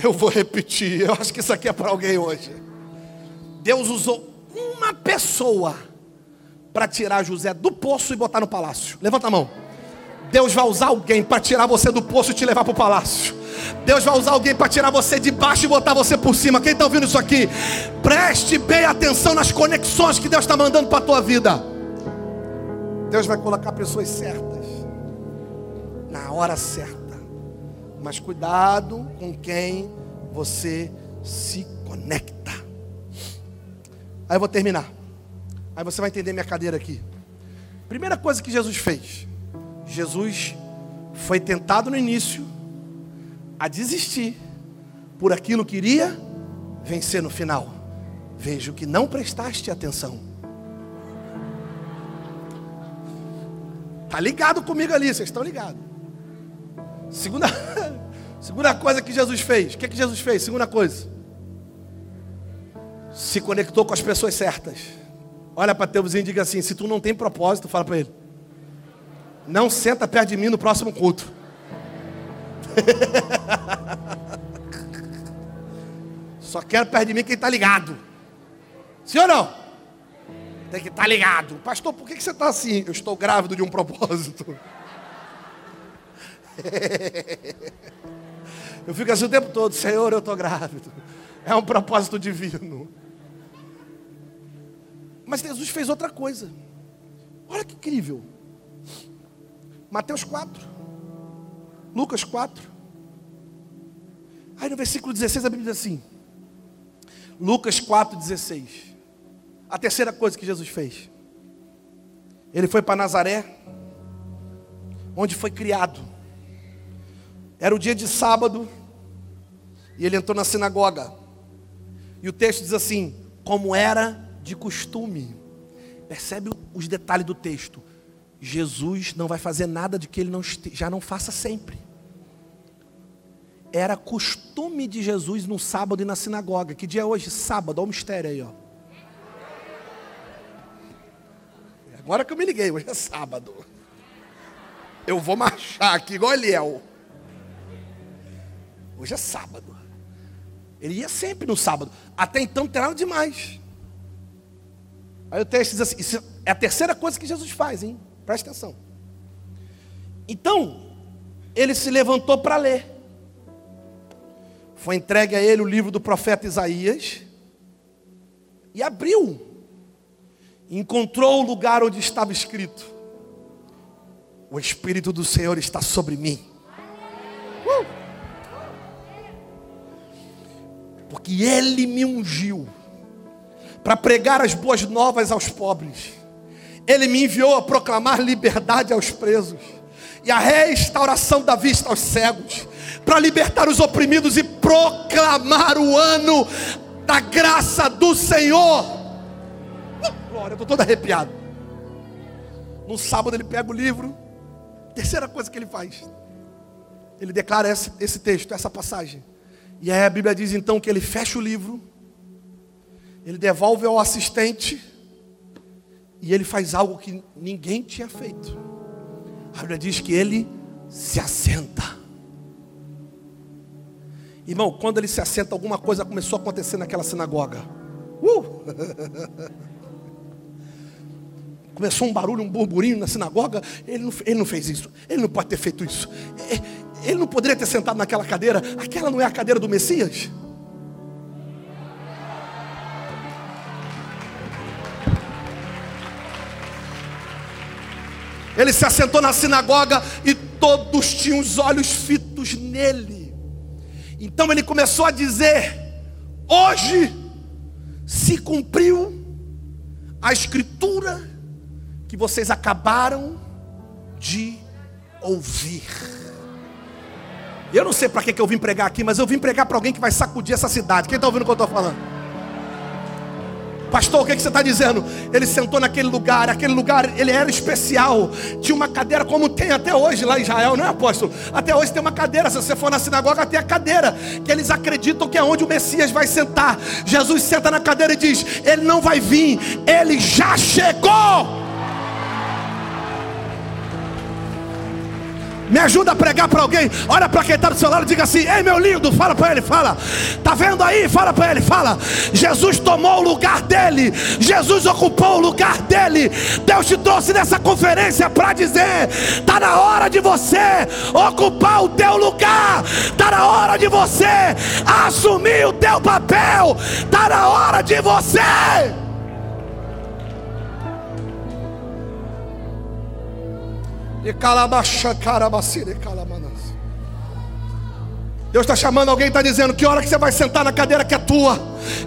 Eu vou repetir, eu acho que isso aqui é para alguém hoje. Deus usou uma pessoa para tirar José do poço e botar no palácio. Levanta a mão. Deus vai usar alguém para tirar você do poço e te levar para o palácio. Deus vai usar alguém para tirar você de baixo e botar você por cima. Quem está ouvindo isso aqui? Preste bem atenção nas conexões que Deus está mandando para a tua vida. Deus vai colocar pessoas certas na hora certa. Mas cuidado com quem você se conecta. Aí eu vou terminar. Aí você vai entender minha cadeira aqui. Primeira coisa que Jesus fez. Jesus foi tentado no início a desistir por aquilo que iria vencer no final. Vejo que não prestaste atenção. Tá ligado comigo ali, vocês estão ligados. Segunda, (laughs) segunda coisa que Jesus fez. O que, é que Jesus fez? Segunda coisa. Se conectou com as pessoas certas. Olha para teu vizinho e diga assim: se tu não tem propósito, fala para ele. Não senta perto de mim no próximo culto. (laughs) Só quero perto de mim quem está ligado. Sim ou não? Tem que estar tá ligado. Pastor, por que você está assim? Eu estou grávido de um propósito. (laughs) Eu fico assim o tempo todo, Senhor, eu estou grávido. É um propósito divino. Mas Jesus fez outra coisa. Olha que incrível. Mateus 4, Lucas 4. Aí no versículo 16 a Bíblia diz assim: Lucas 4, 16. A terceira coisa que Jesus fez. Ele foi para Nazaré, onde foi criado. Era o dia de sábado, e ele entrou na sinagoga. E o texto diz assim: como era de costume. Percebe os detalhes do texto. Jesus não vai fazer nada de que ele não já não faça sempre. Era costume de Jesus no sábado e na sinagoga. Que dia é hoje? Sábado, olha o mistério aí, ó. Agora que eu me liguei, hoje é sábado. Eu vou marchar aqui igual Eliel. Hoje é sábado. Ele ia sempre no sábado. Até então não tem nada demais. Aí o texto diz assim: é a terceira coisa que Jesus faz, hein? Presta atenção. Então, ele se levantou para ler. Foi entregue a ele o livro do profeta Isaías. E abriu. Encontrou o lugar onde estava escrito: O Espírito do Senhor está sobre mim. Uh! Porque Ele me ungiu para pregar as boas novas aos pobres ele me enviou a proclamar liberdade aos presos e a restauração da vista aos cegos, para libertar os oprimidos e proclamar o ano da graça do Senhor. Uh, glória, eu estou todo arrepiado. No sábado ele pega o livro, terceira coisa que ele faz, ele declara esse, esse texto, essa passagem. E aí a Bíblia diz então que ele fecha o livro, ele devolve ao assistente e ele faz algo que ninguém tinha feito. A Bíblia diz que ele se assenta. Irmão, quando ele se assenta, alguma coisa começou a acontecer naquela sinagoga. Uh! (laughs) Começou um barulho, um burburinho na sinagoga. Ele não, ele não fez isso. Ele não pode ter feito isso. Ele não poderia ter sentado naquela cadeira. Aquela não é a cadeira do Messias? Ele se assentou na sinagoga e todos tinham os olhos fitos nele. Então ele começou a dizer: Hoje se cumpriu a escritura que vocês acabaram de ouvir. Eu não sei para que, que eu vim pregar aqui, mas eu vim pregar para alguém que vai sacudir essa cidade. Quem está ouvindo o que eu estou falando? Pastor, o que, que você está dizendo? Ele sentou naquele lugar, aquele lugar ele era especial. Tinha uma cadeira como tem até hoje lá em Israel, não é apóstolo? Até hoje tem uma cadeira. Se você for na sinagoga, tem a cadeira. Que eles acreditam que é onde o Messias vai sentar. Jesus senta na cadeira e diz: Ele não vai vir, ele já chegou. Me ajuda a pregar para alguém. Olha para quem está do seu lado e diga assim: Ei, meu lindo, fala para ele, fala. Tá vendo aí? Fala para ele, fala. Jesus tomou o lugar dele. Jesus ocupou o lugar dele. Deus te trouxe nessa conferência para dizer: Tá na hora de você ocupar o teu lugar. Tá na hora de você assumir o teu papel. Tá na hora de você. Deus está chamando alguém, está dizendo que hora que você vai sentar na cadeira que é tua,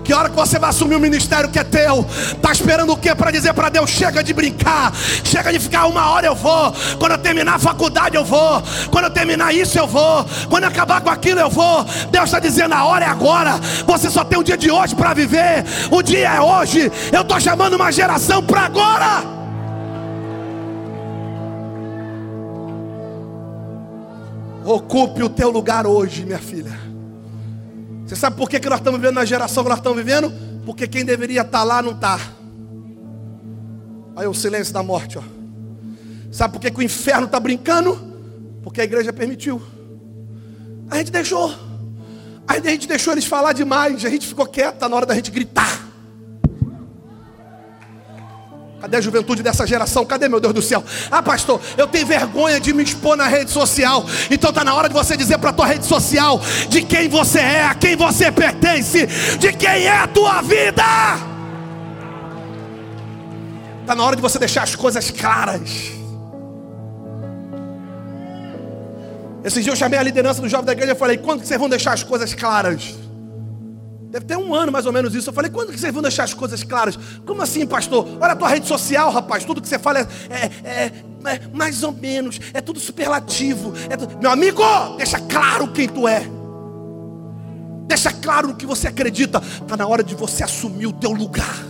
que hora que você vai assumir o ministério que é teu. Está esperando o que para dizer para Deus: chega de brincar, chega de ficar uma hora eu vou, quando eu terminar a faculdade eu vou, quando eu terminar isso eu vou, quando eu acabar com aquilo eu vou. Deus está dizendo: a hora é agora, você só tem o dia de hoje para viver, o dia é hoje. Eu estou chamando uma geração para agora. Ocupe o teu lugar hoje, minha filha. Você sabe por que, que nós estamos vivendo na geração que nós estamos vivendo? Porque quem deveria estar lá não está. Aí o silêncio da morte, ó. Sabe por que, que o inferno está brincando? Porque a igreja permitiu. A gente deixou. A gente deixou eles falar demais. A gente ficou quieto, tá na hora da gente gritar. Cadê a juventude dessa geração? Cadê meu Deus do céu? Ah, pastor, eu tenho vergonha de me expor na rede social. Então está na hora de você dizer para a tua rede social de quem você é, a quem você pertence, de quem é a tua vida. Está na hora de você deixar as coisas claras. Esses dias eu chamei a liderança do jovem da igreja e falei: quando que vocês vão deixar as coisas claras? Deve ter um ano mais ou menos isso. Eu falei, quando que vocês vão deixar as coisas claras? Como assim, pastor? Olha a tua rede social, rapaz. Tudo que você fala é, é, é, é mais ou menos, é tudo superlativo. É tudo... Meu amigo, deixa claro quem tu é. Deixa claro no que você acredita. Está na hora de você assumir o teu lugar.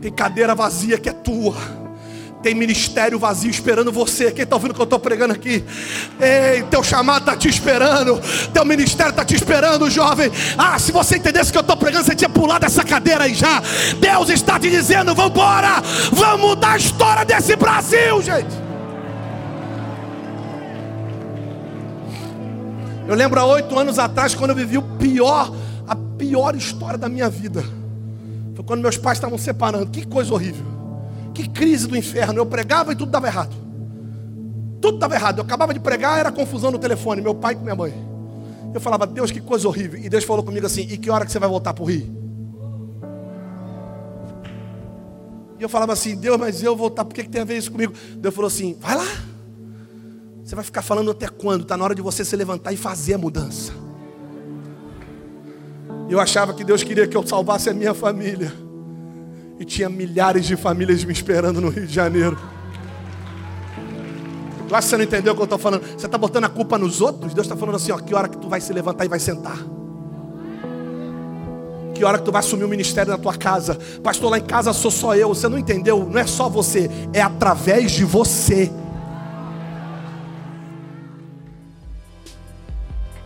Tem cadeira vazia que é tua. Tem ministério vazio esperando você. Quem está ouvindo o que eu estou pregando aqui? Ei, teu chamado está te esperando. Teu ministério está te esperando, jovem. Ah, se você entendesse o que eu estou pregando, você tinha pulado essa cadeira aí já. Deus está te dizendo: vamos embora. Vamos mudar a história desse Brasil, gente. Eu lembro há oito anos atrás, quando eu vivi o pior, a pior história da minha vida. Foi quando meus pais estavam separando. Que coisa horrível. Que crise do inferno. Eu pregava e tudo dava errado. Tudo dava errado. Eu acabava de pregar, era confusão no telefone, meu pai com minha mãe. Eu falava, Deus, que coisa horrível. E Deus falou comigo assim: e que hora que você vai voltar para o Rio? E eu falava assim, Deus, mas eu voltar, por que, que tem a ver isso comigo? Deus falou assim: vai lá. Você vai ficar falando até quando? Está na hora de você se levantar e fazer a mudança. Eu achava que Deus queria que eu salvasse a minha família. E tinha milhares de famílias me esperando no Rio de Janeiro. Acho que você não entendeu o que eu estou falando. Você está botando a culpa nos outros? Deus está falando assim: ó, que hora que tu vai se levantar e vai sentar? Que hora que tu vai assumir o ministério na tua casa? Pastor, lá em casa sou só eu. Você não entendeu? Não é só você, é através de você.